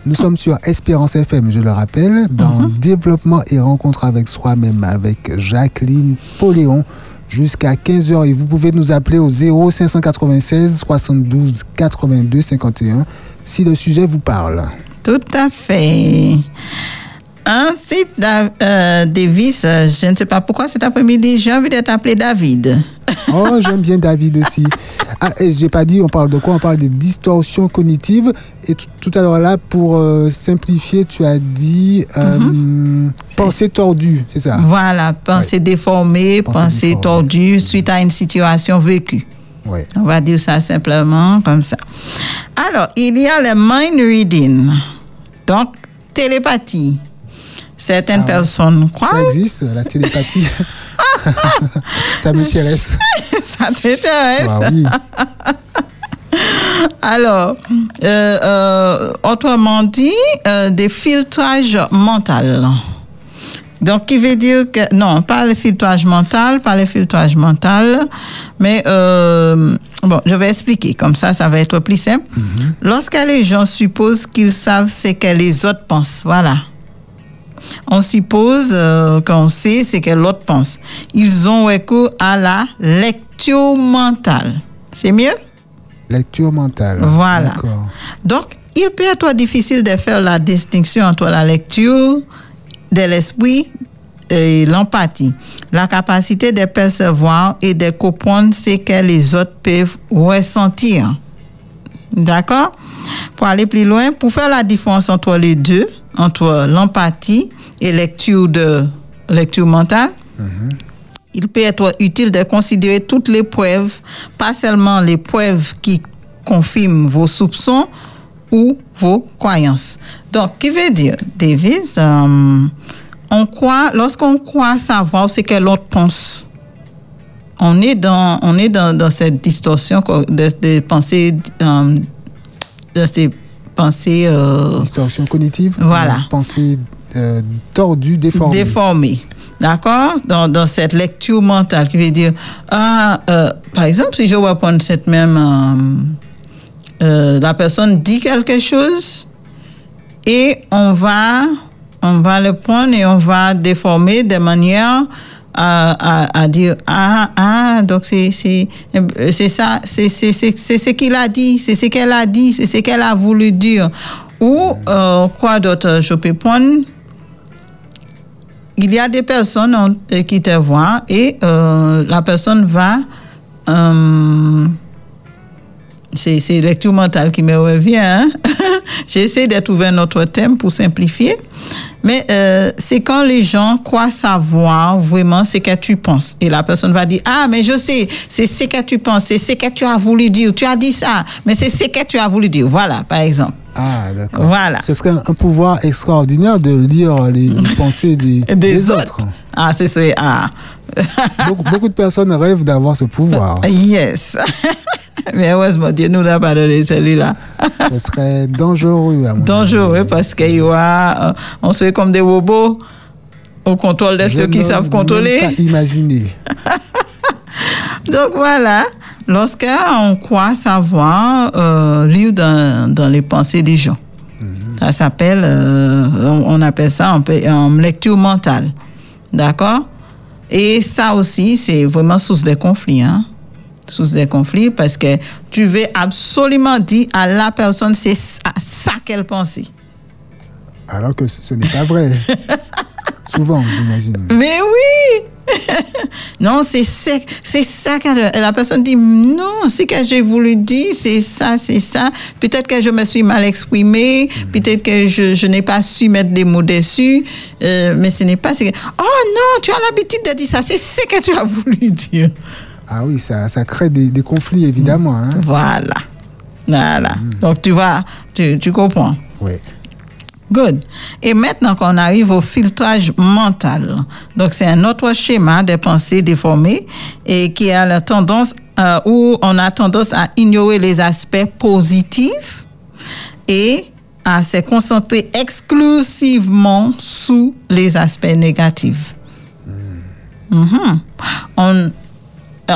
Nous sommes sur Espérance FM, je le rappelle, dans Mhm. Développement et rencontre avec soi-même avec Jacqueline Poléon jusqu'à 15h. Et vous pouvez nous appeler au 0 596 72 82 51 si le sujet vous parle. Tout à fait. Ensuite, euh, Davis, euh, je ne sais pas pourquoi cet après-midi, j'ai envie de t'appeler David. Oh, j'aime bien David aussi. Ah, et j'ai pas dit, on parle de quoi? On parle des distorsions cognitives. Et tout, à l'heure là, pour euh, simplifier, tu as dit euh, Mhm. pensée tordue, c'est ça? Voilà, pensée déformée, Pensée pensée tordue suite à une situation vécue. Ouais. On va dire ça simplement comme ça. Alors, il y a le mind reading. Donc, télépathie. Certaines personnes croient. Ça existe, la télépathie. (laughs) ça m'intéresse. (laughs) ça t'intéresse. Ah oui. (laughs) Alors, euh, euh, autrement dit, euh, des filtrages mentaux. Donc, qui veut dire que, non, pas le filtrage mental, pas le filtrage mental, mais, euh, bon, je vais expliquer, comme ça, ça va être plus simple. Lorsque les gens supposent qu'ils savent ce que les autres pensent, voilà. On suppose euh, qu'on sait ce que l'autre pense. Ils ont recours à la lecture mentale. C'est mieux? Lecture mentale. Voilà. Donc, il peut être difficile de faire la distinction entre la lecture de l'esprit et l'empathie, la capacité de percevoir et de comprendre ce que les autres peuvent ressentir. D'accord? Pour aller plus loin, pour faire la différence entre les deux, entre l'empathie et lecture de lecture mentale, il peut être utile de considérer toutes les preuves, pas seulement les preuves qui confirment vos soupçons ou vos croyances. Donc, qui veut dire, Davis, euh, on croit, lorsqu'on croit savoir ce que l'autre pense, on est dans, on est dans, dans cette distorsion de, de pensée, euh, de ces pensées euh, Distorsion cognitive. Voilà. Pensée euh, tordue, déformée. déformée. D'accord? Dans, dans cette lecture mentale qui veut dire, ah, euh, par exemple, si je reprends cette même. euh, la personne dit quelque chose et on va, on va le prendre et on va déformer de manière à, dire ah ah donc c'est c'est c'est ça c'est c'est ce qu'il a dit c'est ce qu'elle a dit c'est ce qu'elle a voulu dire ou euh, quoi d'autre je peux prendre? Il y a des personnes on- euh, qui te voient et euh, la personne va. euh, c'est c'est lecture mentale qui me revient. hein. (laughs) J'essaie de trouver un autre thème pour simplifier. Mais euh, c'est quand les gens croient savoir vraiment ce que tu penses. Et la personne va dire, ah, mais je sais, c'est ce que tu penses, c'est ce que tu as voulu dire. Tu as dit ça, mais c'est ce que tu as voulu dire. Voilà, par exemple. Ah, d'accord. Voilà. Ce serait un, pouvoir extraordinaire de lire les, les (laughs) pensées des, Des, des autres. Ah, c'est ça. Ah. beaucoup, beaucoup de personnes rêvent d'avoir ce pouvoir. (laughs) Yes. (laughs) Mais heureusement, Dieu nous l'a pas donné celui-là. (laughs) ce serait dangereux à mon Dangereux avis. parce qu'il y aura, euh, on serait comme des robots au contrôle de Je ceux qui savent contrôler. pas imaginer. (laughs) Donc voilà. lorsqu'on croit savoir euh, lire dans, dans les pensées des gens. Ça s'appelle, euh, on, on appelle ça en, en lecture mentale. D'accord? Et ça aussi, c'est vraiment source de conflits. Hein? Source de conflits parce que tu veux absolument dire à la personne c'est ça, qu'elle pensait. Alors que ce n'est pas vrai. (laughs) Souvent, j'imagine. Mais oui (laughs) Non, c'est ça, c'est ça que la- personne dit. Non, ce que j'ai voulu dire, c'est ça, c'est ça. Peut-être que je me suis mal exprimée, peut-être que je, je n'ai pas su mettre des mots dessus, euh, mais ce n'est pas ce que... Oh non, tu as l'habitude de dire ça, c'est ce que tu as (laughs) voulu dire. Ah oui, ça, ça crée des, des conflits, évidemment. Hein? Voilà. Voilà. Donc tu vois, tu, tu comprends. Oui. Good. Et maintenant qu'on arrive au filtrage mental. Donc, c'est un autre schéma de pensée déformées et qui a la tendance, euh, où on a tendance à ignorer les aspects positifs et à se concentrer exclusivement sous les aspects négatifs. Mhm. On, euh,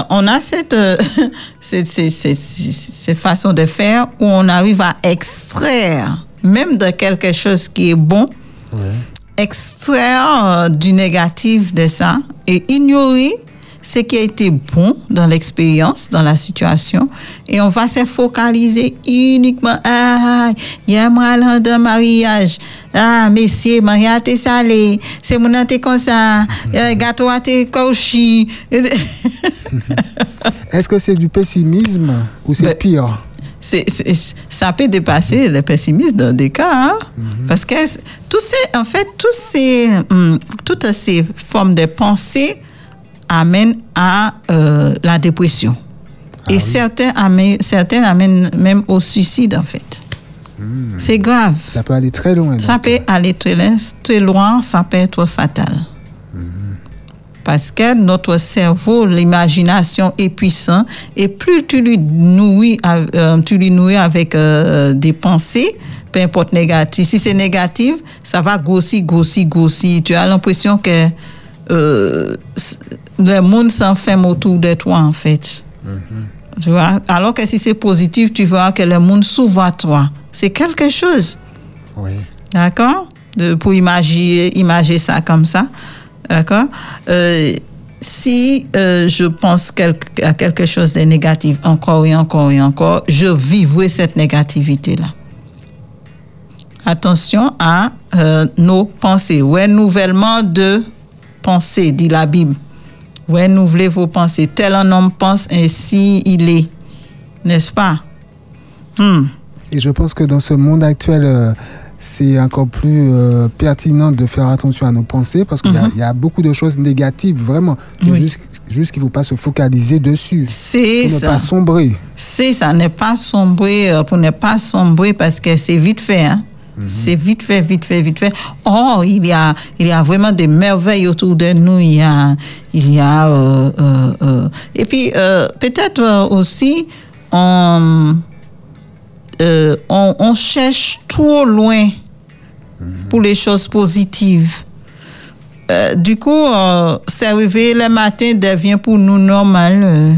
on a cette, euh, (laughs) cette, cette, cette- façon de faire où on arrive à extraire, même de quelque chose qui est bon, Ouais. extraire euh, du négatif de ça et ignorer ce qui a été bon dans l'expérience, dans la situation, et on va se focaliser uniquement, ah, il y a un de mariage, ah, messieurs, mariage t'es salé, c'est mon t'es comme ça, euh, gâteau a t'es. (laughs) Est-ce que c'est du pessimisme ou c'est Ben, pire? c'est- ça peut dépasser le pessimisme dans des cas, hein? parce que c- tous ces, en fait, tous ces, hum, toutes ces formes de pensée amènent à euh, la dépression. Et certains amènent, certaines amènent même au suicide, en fait. C'est grave. Ça peut aller très loin. Ça peut aller très loin, très loin, ça peut être fatal. Parce que notre cerveau, l'imagination est puissant et plus tu lui nourris, euh, tu lui nourris avec euh, des pensées, peu importe négatif. Si c'est négatif, ça va grossir, grossir, grossir. Tu as l'impression que euh, le monde s'enferme autour de toi, en fait. Tu vois? Alors que si c'est positif, tu vois que le monde s'ouvre à toi. C'est quelque chose. Oui. D'accord? De- Pour imaginer, imaginer ça comme ça. D'accord? Euh, Si euh, je pense quelque- à quelque chose de négatif encore et encore et encore, je vivrai cette négativité-là. Attention à euh, nos pensées. Renouvellement de pensée, dit la Bible. Renouvelez vos pensées. Tel un homme pense, ainsi il est. N'est-ce pas? Hmm. Et je pense que dans ce monde actuel, euh, c'est encore plus euh, pertinent de faire attention à nos pensées parce qu'il y a- y, a beaucoup de choses négatives, vraiment. C'est Mhm. Oui. juste, juste qu'il ne faut pas se focaliser dessus. C'est Pour ne ça. pas sombrer. C'est ça, n'est pas sombrer, euh, pour ne pas sombrer parce que c'est vite fait. Hein? C'est vite fait, vite fait, vite fait. Or, il y a, il y a vraiment des merveilles autour de nous. Il y a, il y a, euh, euh, euh, et puis peut-être aussi, on, on, on cherche trop loin pour les choses positives. Du coup, réveiller le matin devient pour nous normal, euh,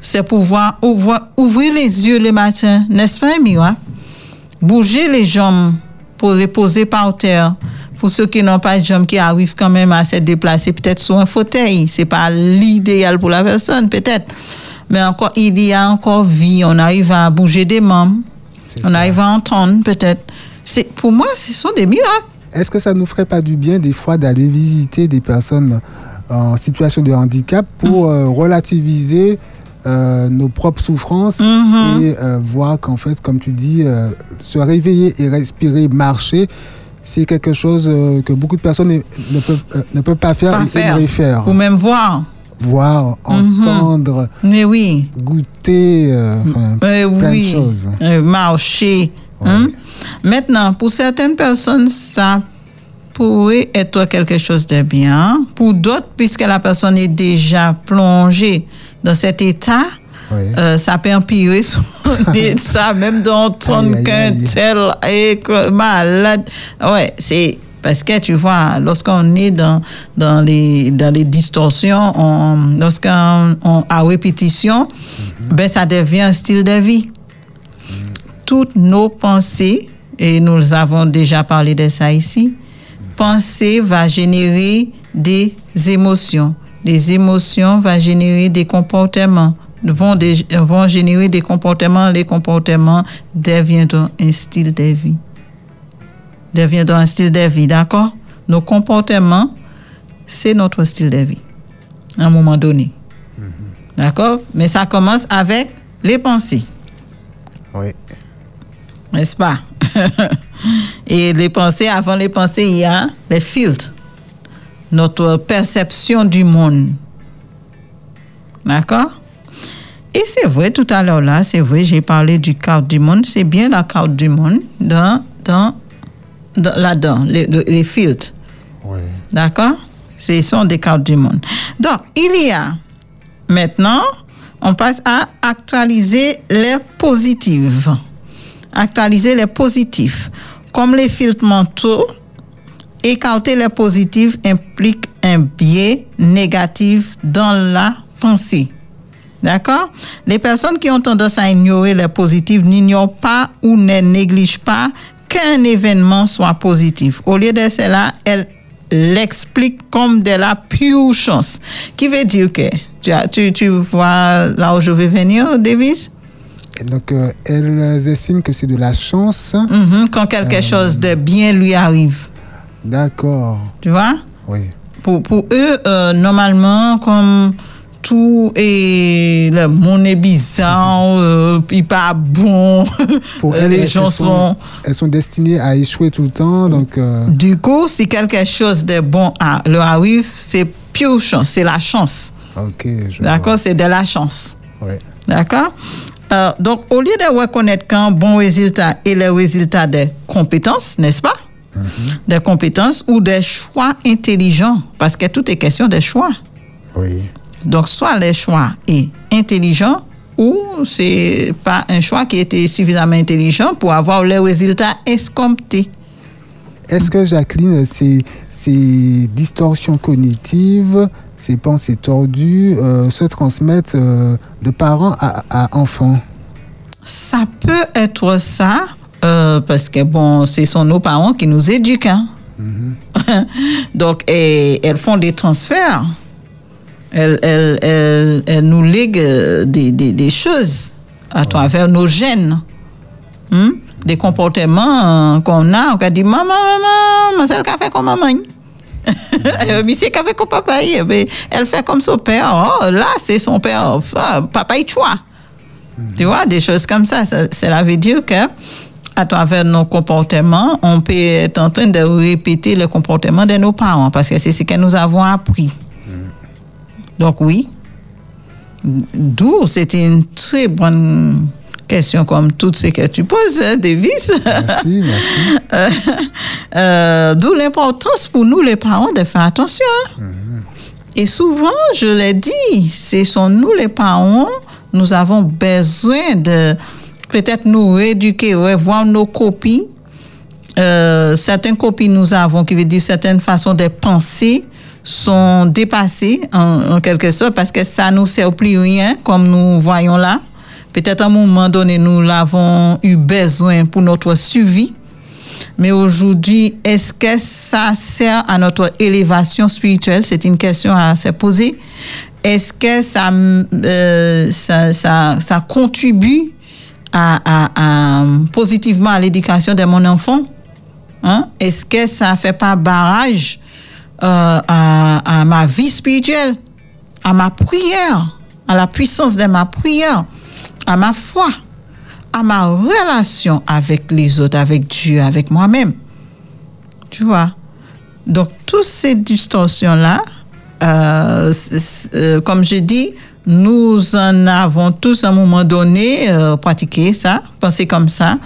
C'est pouvoir ouvrir, les yeux le matin, n'est-ce pas, Mira? Bouger les jambes pour les poser par terre. Pour ceux qui n'ont pas de jambes, qui arrivent quand même à se déplacer, peut-être sur un fauteuil. C'est pas l'idéal pour la personne, peut-être. Mais encore, il y a encore vie. On arrive à bouger des membres. On ça. arrive à entendre, peut-être. C'est, pour moi, ce sont des miracles. Est-ce que ça nous ferait pas du bien des fois d'aller visiter des personnes en situation de handicap pour euh, relativiser euh, nos propres souffrances Mhm. et euh, voir qu'en fait, comme tu dis, euh, se réveiller et respirer, marcher, c'est quelque chose que beaucoup de personnes ne, peuvent, ne peuvent pas faire Pas et faire. aimeraient faire. Ou même voir. Voir, entendre, Mais oui. goûter, enfin, Euh, plein oui. de choses. Marcher. hein. Maintenant, pour certaines personnes, ça pourrait être quelque chose de bien. Pour d'autres, puisque la personne est déjà plongée dans cet état, Oui. euh, ça peut empirer son état, (laughs) même d'entendre qu'un tel est malade. Ouais, c'est Parce que tu vois, lorsqu'on est dans, dans, les, dans les distorsions, on- lorsqu'on on, à répétition, ben ça devient un style de vie. Toutes nos pensées, et nous avons déjà parlé de ça ici, penser va générer des émotions. Les émotions vont générer des comportements, vont, générer des comportements. Les comportements deviendront un style de vie. Deviendront un style de vie, d'accord? Nos comportements, c'est notre style de vie, à un moment donné. D'accord? Mais ça commence avec les pensées Oui. n'est-ce pas? Et les pensées, avant les pensées, il y a les filtres, notre perception du monde. D'accord? Et c'est vrai, tout à l'heure là, c'est vrai, j'ai parlé du carte du monde, c'est bien la carte du monde dans, dans, dans- là-dedans, les, les- les filtres. Oui. D'accord? Ce sont des cartes du monde. Donc, il y a maintenant, on passe à actualiser les positives. Actualiser les positifs. Comme les filtres mentaux, écarter les positifs implique un biais négatif dans la pensée. D'accord? Les personnes qui ont tendance à ignorer les positifs n'ignorent pas ou ne négligent pas qu'un événement soit positif. Au lieu de cela, elles l'expliquent comme de la pure chance. Qui veut dire que, tu, tu, vois là où je vais venir, Davis? Et donc, euh, elles estiment que c'est de la chance. Mhm, Quand quelque chose de bien lui arrive. D'accord. Tu vois? Oui. pour, pour eux, euh, normalement, comme tout est, le monde est bizarre, (laughs) euh, puis pas bon, (laughs) Pour euh, elles, les elles gens sont, sont... elles sont destinées à échouer tout le temps. Donc, euh, Du coup, si quelque chose de bon à- leur arrive, c'est pure chance, c'est la chance. ok. je D'accord? C'est de la chance. Ouais. D'accord? Euh, Donc, au lieu de reconnaître qu'un bon résultat est le résultat des compétences, n'est-ce pas? Des compétences ou des choix intelligents, parce que tout est question des choix. Oui. Donc, soit le choix est intelligent ou c'est pas un choix qui était suffisamment intelligent pour avoir le résultat escompté. Est-ce que Jacqueline, ces, ces distorsions cognitives, ces pensées tordues euh, se transmettent euh, de parents à, à enfants Ça peut être ça, euh, parce que bon, ce sont nos parents qui nous éduquent. hein. (laughs) Donc, et, elles font des transferts. Elles, elles- elles- elles nous lèguent des, des- des choses à travers nos gènes. Hmm? Des comportements qu'on a. On a dit, maman, maman, c'est le café comme maman. Café comme papa. Elle fait comme son père. Oh, là, c'est son père. Ah, papa, il choix. Tu vois, des choses comme ça. Ça- Cela veut dire que à travers nos comportements, on peut être en train de répéter le comportement de nos parents parce que c'est ce que nous avons appris. Donc oui, d'où c'est une très bonne question comme toutes ces que tu poses, hein, Davis. Merci, (laughs) merci. Euh, D'où l'importance pour nous, les parents, de faire attention. hein. Et souvent, je l'ai dit, ce sont nous, les parents, nous avons besoin de peut-être nous rééduquer, revoir nos copies. Euh, certaines copies nous avons, qui veut dire certaines façons de penser, sont dépassées en, en quelque sorte parce que ça nous sert plus rien, comme nous voyons là. Peut-être à un moment donné, nous l'avons eu besoin pour notre survie. Mais aujourd'hui, est-ce que ça sert à notre élévation spirituelle? C'est une question à se poser. Est-ce que ça, euh, ça, ça, contribue positivement à l'éducation de mon enfant? Hein? Est-ce que ça fait pas barrage euh, à ma vie spirituelle, à ma prière, à la puissance de ma prière, à ma foi, à ma relation avec les autres, avec Dieu, avec moi-même? Tu vois? Donc, toutes ces distorsions-là, euh, euh, comme je dis, nous en avons tous à un moment donné euh, pratiqué ça, pensé comme ça,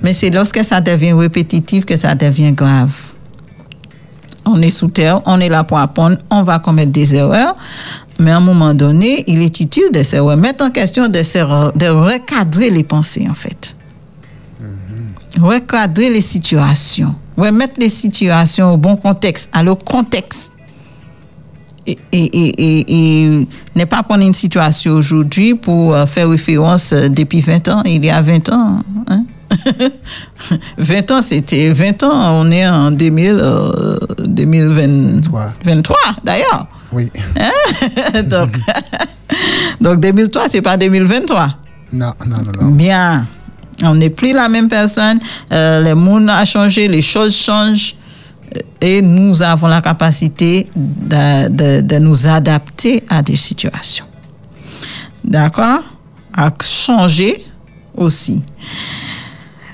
mais c'est lorsque ça devient répétitif que ça devient grave. On est sous terre, on est là pour apprendre, on va commettre des erreurs, mais à un moment donné, il est utile de se remettre en question, de, se re- de recadrer les pensées, en fait. Recadrer les situations. remettre les situations au bon contexte, à le contexte. Et, et, et, et n'est pas prendre une situation aujourd'hui pour euh, faire référence euh, depuis 20 ans, il y a 20 ans. Hein? (laughs) 20 ans, c'était 20 ans, on est en 2000, euh, 2023 23, d'ailleurs. Oui. Hein? (laughs) donc, (laughs) donc 2003, c'est pas 2023. Non, non, non, non. Bien. On n'est plus la même personne. Euh, le monde a changé, les choses changent. euh, Et nous avons la capacité de, de- de nous adapter à des situations. D'accord? À changer aussi.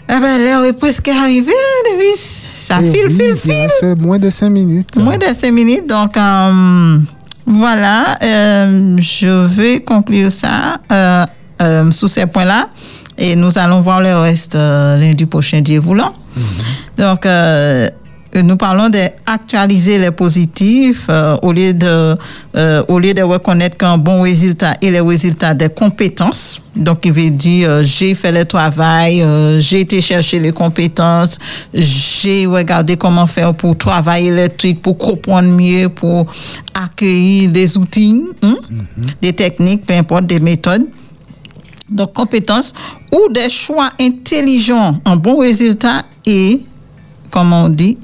Eh ben, l'heure est presque arrivée, hein, Davis? Ça file, oui, file, il file. moins de 5 minutes. Moins de cinq minutes. Donc, euh, voilà, euh, je vais conclure ça euh, sous ces points-là. Et nous allons voir le reste lundi prochain, Dieu voulant. Donc, euh, nous parlons d'actualiser les positifs euh, au, lieu de, euh, au lieu de reconnaître qu'un bon résultat est le résultat des compétences. Donc, il veut dire, euh, j'ai fait le travail, euh, j'ai été chercher les compétences, j'ai regardé comment faire pour travailler le truc, pour comprendre mieux, pour accueillir des outils, hein, des techniques, peu importe, des méthodes. Donc, compétences ou des choix intelligents, un bon résultat et, comme on dit,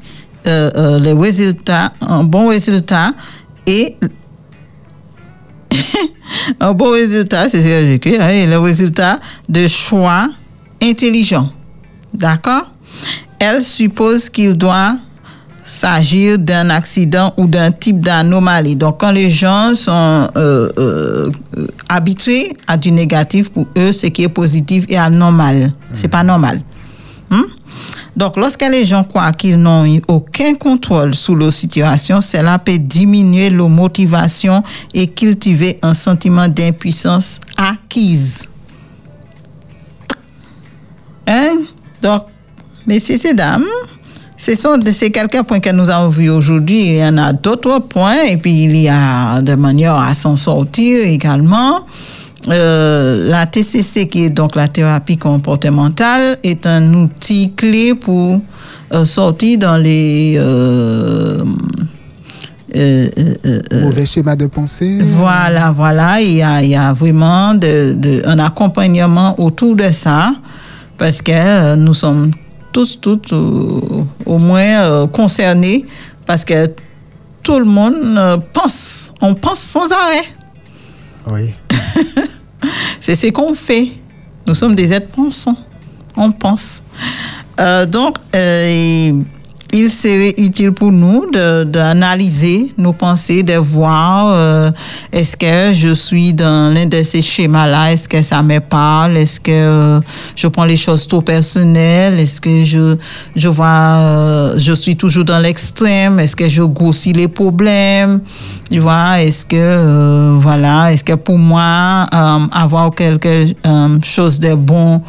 euh, euh, les un bon résultat et (laughs) un bon résultat, c'est ce que j'ai écrit, hein, et le résultat de choix intelligents. D'accord? Elle suppose qu'il doit s'agir d'un accident ou d'un type d'anomalie. Donc, quand les gens sont euh, euh, habitués à du négatif, pour eux, ce qui est positif est anormal. C'est pas normal. Hmm? Donc, lorsque les gens croient qu'ils n'ont aucun contrôle sur leur situation, cela peut diminuer leur motivation et cultiver un sentiment d'impuissance acquise. Hein? Donc, messieurs et dames, ce sont de ces quelques points que nous avons vus aujourd'hui. Il y en a d'autres points et puis il y a de manière à s'en sortir également. Euh, la TCC, qui est donc la thérapie comportementale, est un outil clé pour euh, sortir dans les euh, euh, Mauvais schéma de pensée. voilà, voilà, il y a, il y a vraiment de, de- un accompagnement autour de ça parce que nous sommes tous, toutes au moins concernés parce que tout le monde pense, on pense sans arrêt. Oui. (laughs) C'est ce qu'on fait. Nous sommes des êtres pensants. On pense. Euh, donc, euh, il serait utile pour nous d'analyser nos pensées, de voir euh, est-ce que je suis dans l'un de ces schémas-là, est-ce que ça me parle, est-ce que euh, je prends les choses trop personnelles, est-ce que je, je vois, euh, je suis toujours dans l'extrême, est-ce que je grossis les problèmes, tu vois, est-ce que, voilà, est-ce que pour moi, avoir quelque chose de bon,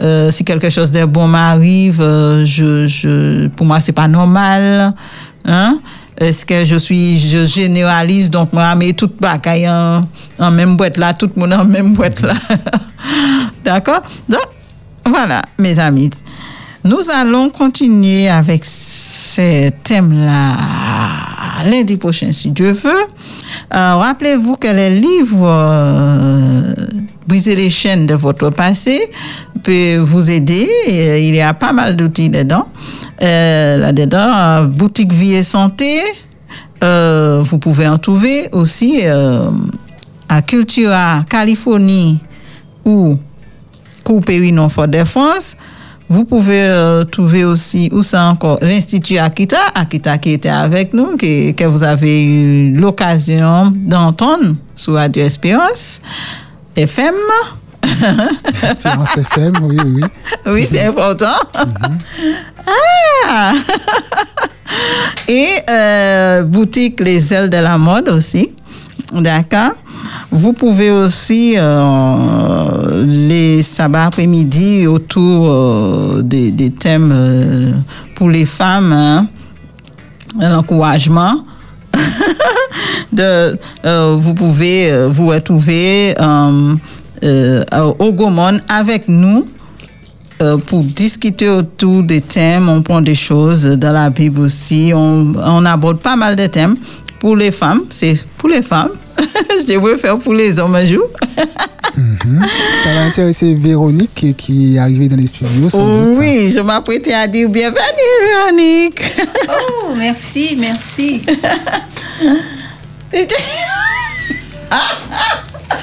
euh, si quelque chose de bon m'arrive, euh, je, pour moi, c'est pas normal. Hein? Est-ce que je suis, je généralise, donc moi, mais toute bagaille en, en même boîte là, tout le monde en même boîte là. (laughs) D'accord? Donc, voilà, mes amis. Nous allons continuer avec ce thème-là lundi prochain, si Dieu veut. Euh, Rappelez-vous que les livres euh, Briser les chaînes de votre passé peut vous aider. Et il y a pas mal d'outils dedans. Euh, Là-dedans, euh, boutique vie et santé. Euh, vous pouvez en trouver aussi euh, à Cultura Californie ou Coupé-Rinon Fort de France. Vous pouvez euh, trouver aussi, où ça encore, l'Institut Akita, Akita qui était avec nous, qui- que vous avez eu l'occasion d'entendre sur Radio Espérance FM. (laughs) Espérance FM, oui, oui, oui. Oui, c'est important. Ah! Et euh, boutique Les Ailes de la Mode aussi. D'accord. Vous pouvez aussi, euh, les sabbats après-midi, autour euh, des, des thèmes euh, pour les femmes, hein, l'encouragement. (laughs) de, vous pouvez vous retrouver au Gaumont avec nous euh, pour discuter autour des thèmes. On prend des choses dans la Bible aussi. On, on aborde pas mal de thèmes. Pour les femmes, c'est pour les femmes. (laughs) Je devrais faire pour les hommes un jour. Ça va intéresser Véronique qui- est arrivée dans les studios. sans doute. Oui, je m'apprêtais à dire bienvenue, Véronique. Oh, merci, merci. (laughs)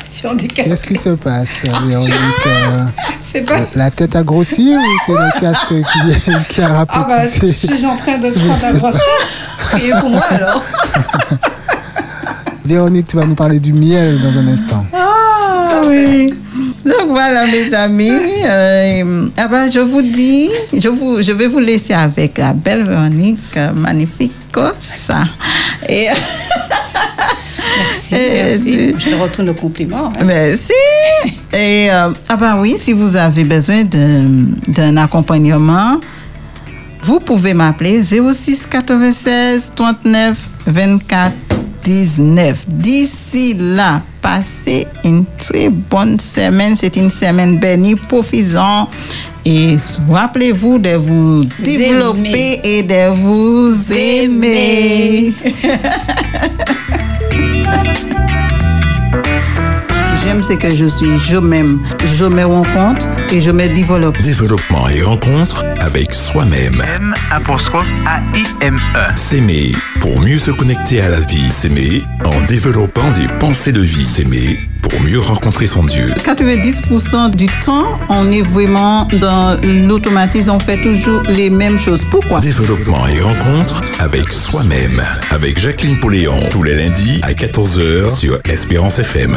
Sur des cas- Qu'est-ce qui se passe, Véronique Euh, C'est pas. La tête a grossi ou c'est le casque qui, qui a Ah bah, je rapetissé suis en train de prendre la grosse tête. Priez pour moi alors. Véronique, tu vas nous parler du miel dans un instant. Ah oui. Donc voilà mes amis. Euh, ah ben, je vous dis, je, vous, je vais vous laisser avec la belle Véronique, euh, magnifique ça. Et (laughs) Merci, Et- merci. Je te retourne le compliment. hein. merci. Et euh, ah ben oui, si vous avez besoin d'un accompagnement, vous pouvez m'appeler 06 96 39 24 19. D'ici là, passez une très bonne semaine. C'est une semaine bénie, profitez-en. Et rappelez-vous de vous développer et de vous aimer. (laughs) J'aime ce que je suis, je m'aime, je me rencontre et je me développe. Développement et rencontre avec soi-même. M apostrophe A-I-M-E. S'aimer pour mieux se connecter à la vie. S'aimer en développant des pensées de vie. S'aimer pour mieux rencontrer son Dieu. 90% du temps, on est vraiment dans l'automatisme, on fait toujours les mêmes choses. Pourquoi? Développement et rencontre avec soi-même. Avec Jacqueline Poléon. Tous les lundis à 14h sur Espérance FM.